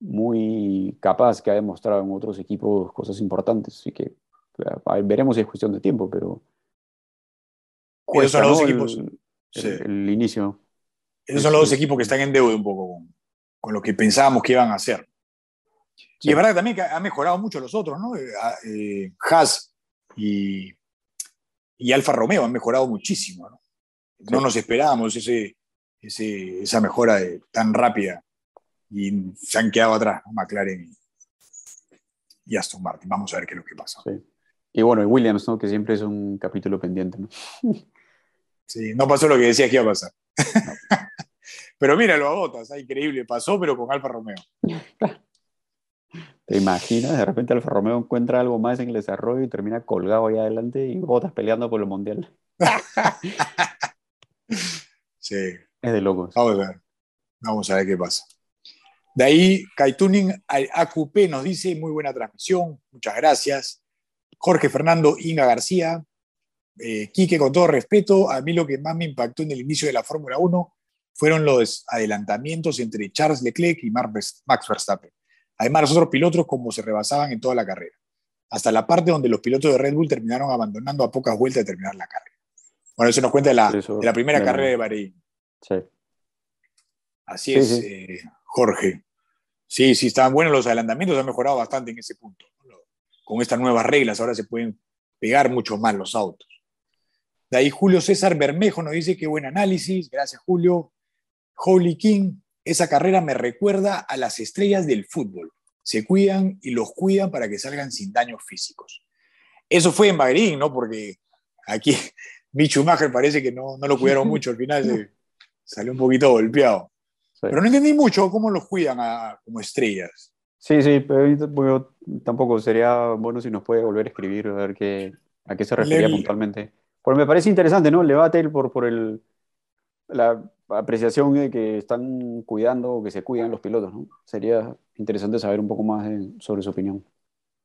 muy capaz que ha demostrado en otros equipos cosas importantes. Así que veremos si es cuestión de tiempo, pero. Esos son los dos equipos. El, inicio. Esos son los dos equipos que están en deuda un poco con, lo que pensábamos que iban a hacer. Y es verdad también que ha mejorado mucho los otros, ¿no? Eh, eh, Haas y, y Alfa Romeo han mejorado muchísimo, ¿no? No nos esperábamos ese, esa mejora tan rápida y se han quedado atrás McLaren y, Aston Martin. Vamos a ver qué es lo que pasa. Y bueno, y Williams, ¿no? que siempre es un capítulo pendiente. ¿no? sí, no pasó lo que decías que iba a pasar. pero míralo a Botas, increíble, pasó, pero con Alfa Romeo. ¿Te imaginas? De repente Alfa Romeo encuentra algo más en el desarrollo y termina colgado ahí adelante y Botas peleando por el mundial. sí. Es de locos. Vamos a ver. Vamos a ver qué pasa. De ahí, Kaituning AQP nos dice, muy buena transmisión, muchas gracias. Jorge Fernando Inga García, eh, Quique, con todo respeto, a mí lo que más me impactó en el inicio de la Fórmula 1 fueron los adelantamientos entre Charles Leclerc y Max Verstappen. Además, los otros pilotos como se rebasaban en toda la carrera, hasta la parte donde los pilotos de Red Bull terminaron abandonando a pocas vueltas de terminar la carrera. Bueno, eso nos cuenta de la, primera carrera de Bahrein. Sí. Así es, eh, Jorge. Sí, sí, estaban buenos los adelantamientos, han mejorado bastante en ese punto. Con estas nuevas reglas ahora se pueden pegar mucho más los autos. De ahí Julio César Bermejo nos dice que buen análisis, gracias Julio. Holy King, esa carrera me recuerda a las estrellas del fútbol. Se cuidan y los cuidan para que salgan sin daños físicos. Eso fue en Bahrein, ¿no? Porque aquí Michu Schumacher parece que no, no lo cuidaron mucho, al final se, salió un poquito golpeado. Pero no entendí mucho cómo los cuidan como estrellas. Sí, sí, pero tampoco sería bueno si nos puede volver a escribir, a ver qué, a qué se refería puntualmente. Porque me parece interesante, ¿no? Le debate por, por el, la apreciación de que están cuidando o que se cuidan los pilotos, ¿no? Sería interesante saber un poco más sobre su opinión.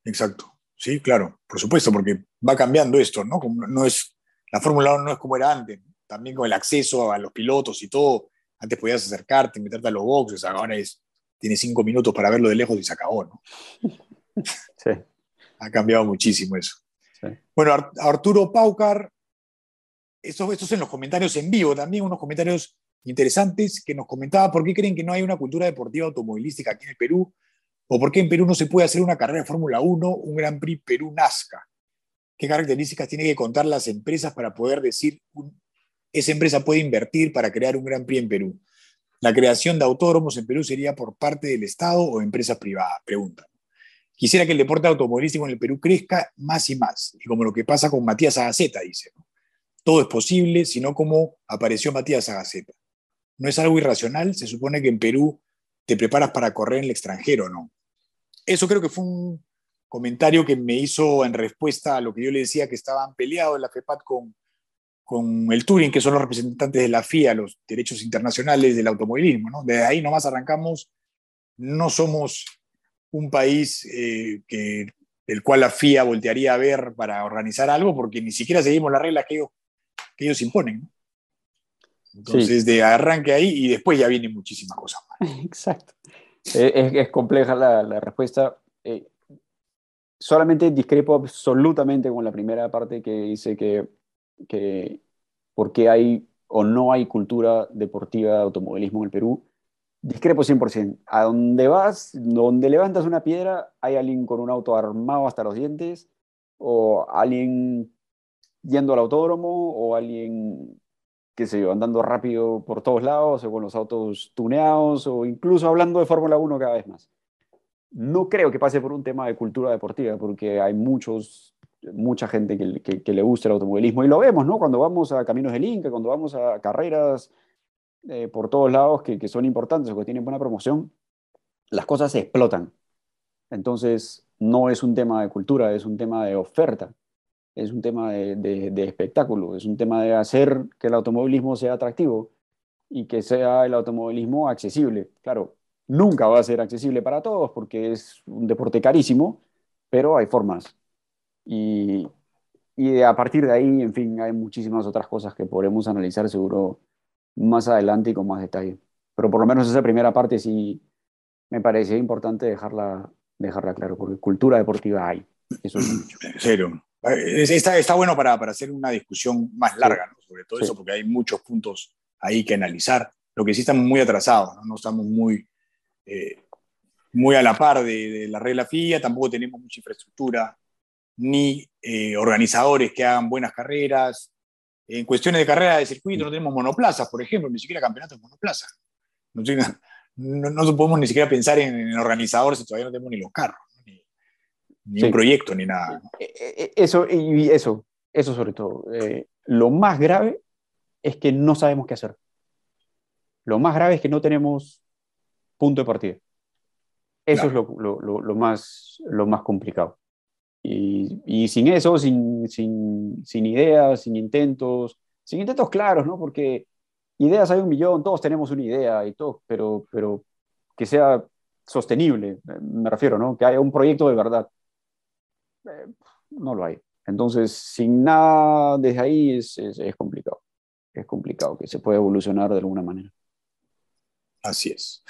Exacto. Sí, claro, por supuesto, porque va cambiando esto, ¿no? no es, la Fórmula 1 no es como era antes, también con el acceso a los pilotos y todo, antes podías acercarte, meterte a los boxes, ahora es, tienes cinco minutos para verlo de lejos y se acabó, ¿no? Sí. Ha cambiado muchísimo eso. Bueno, Arturo Paucar, estos, estos en los comentarios en vivo también, unos comentarios interesantes que nos comentaba por qué creen que no hay una cultura deportiva automovilística aquí en el Perú, o por qué en Perú no se puede hacer una carrera de Fórmula 1, un Gran Prix Perú Nazca. ¿Qué características tienen que contar las empresas para poder decir un esa empresa puede invertir para crear un Gran Prix en Perú. ¿La creación de autódromos en Perú sería por parte del Estado o empresas privadas? Pregunta. Quisiera que el deporte automovilístico en el Perú crezca más y más, y como lo que pasa con Matías Agaceta, dice. Todo es posible, sino como apareció Matías Agaceta. No es algo irracional, se supone que en Perú te preparas para correr en el extranjero, ¿no? Eso creo que fue un comentario que me hizo en respuesta a lo que yo le decía que estaban peleados la FEPAT con, con el Turing, que son los representantes de la FIA, los derechos internacionales del automovilismo. ¿no? Desde ahí nomás arrancamos. No somos un país eh, que, el cual la FIA voltearía a ver para organizar algo, porque ni siquiera seguimos las reglas que ellos, que ellos imponen. Entonces, de arranque ahí y después ya vienen muchísimas cosas más. Exacto. Eh, es, compleja la, la respuesta. Eh, solamente discrepo absolutamente con la primera parte que dice que que por qué hay o no hay cultura deportiva de automovilismo en el Perú. Discrepo 100%. A donde vas, donde levantas una piedra, hay alguien con un auto armado hasta los dientes, o alguien yendo al autódromo, o alguien, qué sé yo, andando rápido por todos lados, o con los autos tuneados, o incluso hablando de Fórmula 1 cada vez más. No creo que pase por un tema de cultura deportiva, porque hay muchos mucha gente que, le gusta el automovilismo. Y lo vemos, ¿no? Cuando vamos a Caminos del Inca, cuando vamos a carreras eh, por todos lados que, son importantes o que tienen buena promoción, las cosas se explotan. Entonces, no es un tema de cultura, es un tema de oferta, es un tema de, espectáculo, es un tema de hacer que el automovilismo sea atractivo y que sea el automovilismo accesible. Claro, nunca va a ser accesible para todos porque es un deporte carísimo, pero hay formas. Y, y a partir de ahí, en fin, hay muchísimas otras cosas que podremos analizar seguro más adelante y con más detalle. Pero por lo menos esa primera parte sí me parecía importante dejarla, dejarla claro, porque cultura deportiva hay. Eso es mucho. Cero. Está, está bueno para, para, hacer una discusión más larga, ¿no? sobre todo eso, porque hay muchos puntos ahí que analizar. Lo que sí estamos muy atrasados, no, no estamos muy, eh, muy a la par de, de, la regla FIA, tampoco tenemos mucha infraestructura ni eh, organizadores que hagan buenas carreras. En cuestiones de carrera de circuito no tenemos monoplazas, por ejemplo, ni siquiera campeonatos de monoplaza. No, no, podemos ni siquiera pensar en, organizadores si todavía no tenemos ni los carros, ni, un proyecto, ni nada. Eh, eh, eso, y eso, eso sobre todo. lo más grave es que no sabemos qué hacer. Lo más grave es que no tenemos punto de partida. Eso es lo, lo, lo, más, lo más complicado. Y, sin eso, sin, sin, sin, ideas, sin intentos, sin intentos claros, ¿no? Porque ideas hay un millón, todos tenemos una idea y todo, pero, pero que sea sostenible, me refiero, ¿no? Que haya un proyecto de verdad. Eh, no lo hay. Entonces, sin nada desde ahí es, es, complicado. Es complicado que se pueda evolucionar de alguna manera. Así es.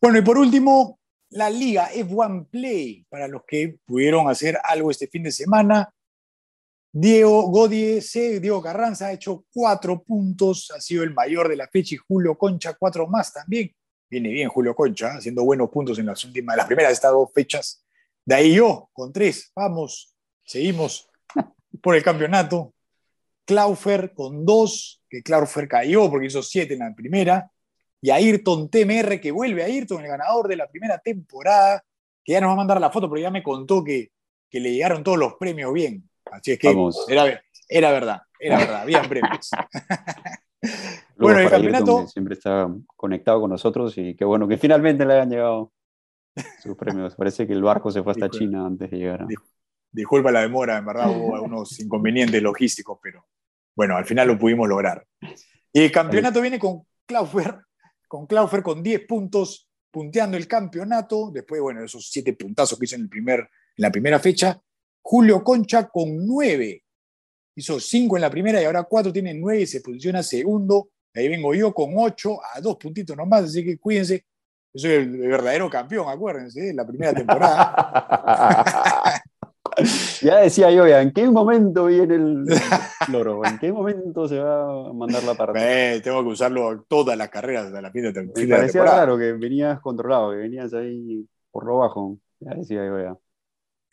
Bueno, y por último, la liga F1 Play, para los que pudieron hacer algo este fin de semana. Diego Godie C, Diego Carranza ha hecho cuatro puntos, ha sido el mayor de la fecha y Julio Concha cuatro más también. Viene bien Julio Concha, haciendo buenos puntos en las últimas, las primeras estas dos fechas. De ahí yo, con tres, vamos, seguimos por el campeonato. Claufer con dos, que Claufer cayó porque hizo siete en la primera y Ayrton TMR, que vuelve a Ayrton, el ganador de la primera temporada, que ya nos va a mandar la foto, pero ya me contó que, que le llegaron todos los premios bien. Así es que era, era, verdad, era verdad, bien premios. bueno, el campeonato... Siempre está conectado con nosotros y qué bueno que finalmente le hayan llegado sus premios. Parece que el barco se fue hasta China antes de llegar. Disculpa la demora, en verdad hubo algunos inconvenientes logísticos, pero bueno, al final lo pudimos lograr. Y el campeonato viene con Claufer con Claufer con 10 puntos, punteando el campeonato, después, bueno, esos 7 puntazos que hizo en, el primer, en la primera fecha. Julio Concha con 9, hizo 5 en la primera y ahora 4 tiene 9 y se posiciona segundo. Ahí vengo yo con 8 a 2 puntitos nomás, así que cuídense. Yo soy el verdadero campeón, acuérdense, la primera temporada. ya decía yo, ¿en qué momento viene el loro? ¿En qué momento se va a mandar la parte? tengo que usarlo todas las carreras de la fin de, Me parecía claro que venías controlado, que venías ahí por lo bajo. Ya decía yo ya.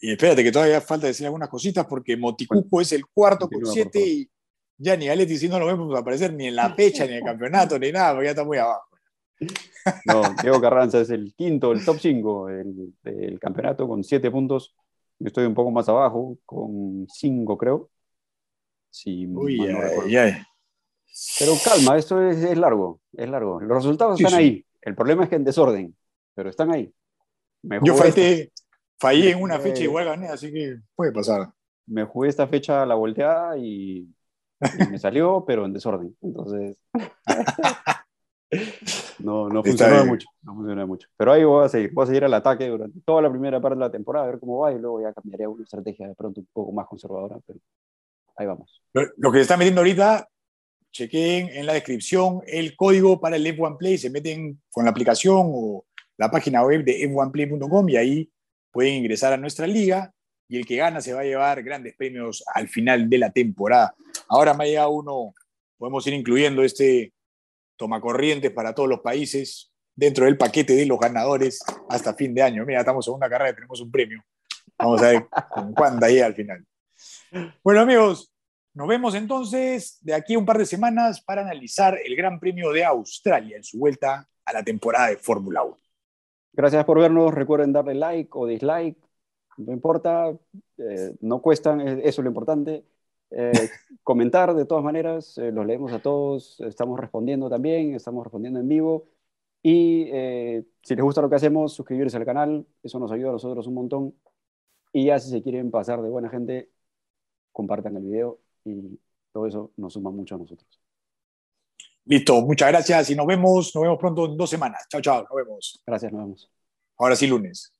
Y espérate que todavía falta decir algunas cositas porque Moticuco es el cuarto con siete y ya ni Galetti si no lo vemos aparecer ni en la fecha, ni en el campeonato, ni nada, porque ya está muy abajo. No, Diego Carranza es el quinto, el top 5 del campeonato con siete puntos yo estoy un poco más abajo, con 5 creo. Sí, Uy, Pero calma, esto es, largo, es largo. Los resultados están ahí. El problema es que en desorden, pero están ahí. yo fallé, fallé en una fecha igual gané, así que puede pasar. Me jugué esta fecha a la volteada y Y me salió, pero en desorden. Entonces, no, no funcionó mucho, no funcionó mucho. Pero ahí voy a seguir, voy a seguir al ataque durante toda la primera parte de la temporada, a ver cómo va, y luego ya cambiaría una estrategia de pronto un poco más conservadora, pero ahí vamos. Lo, que se está metiendo ahorita, chequen en la descripción el código para el F1 Play, se meten con la aplicación o la página web de f1play.com y ahí pueden ingresar a nuestra liga y el que gana se va a llevar grandes premios al final de la temporada. Ahora me llega uno, podemos ir incluyendo este tomacorrientes para todos los países dentro del paquete de los ganadores hasta fin de año. Mira, estamos en una carrera y tenemos un premio. Vamos a ver con cuánta ahí al final. Bueno, amigos, nos vemos entonces de aquí a un par de semanas para analizar el Gran Premio de Australia en su vuelta a la temporada de Fórmula 1. Gracias por vernos. Recuerden darle like o dislike. No importa, eh, no cuestan, eso es lo importante. Eh, comentar de todas maneras, eh, los leemos a todos, estamos respondiendo también, estamos respondiendo en vivo. Y si les gusta lo que hacemos, suscribirse al canal, eso nos ayuda a nosotros un montón. Y ya si se quieren pasar de buena gente, compartan el video y todo eso nos suma mucho a nosotros. Listo, muchas gracias y nos vemos, nos vemos pronto en dos semanas. Chao, chao, nos vemos. Gracias, nos vemos. Ahora sí, lunes.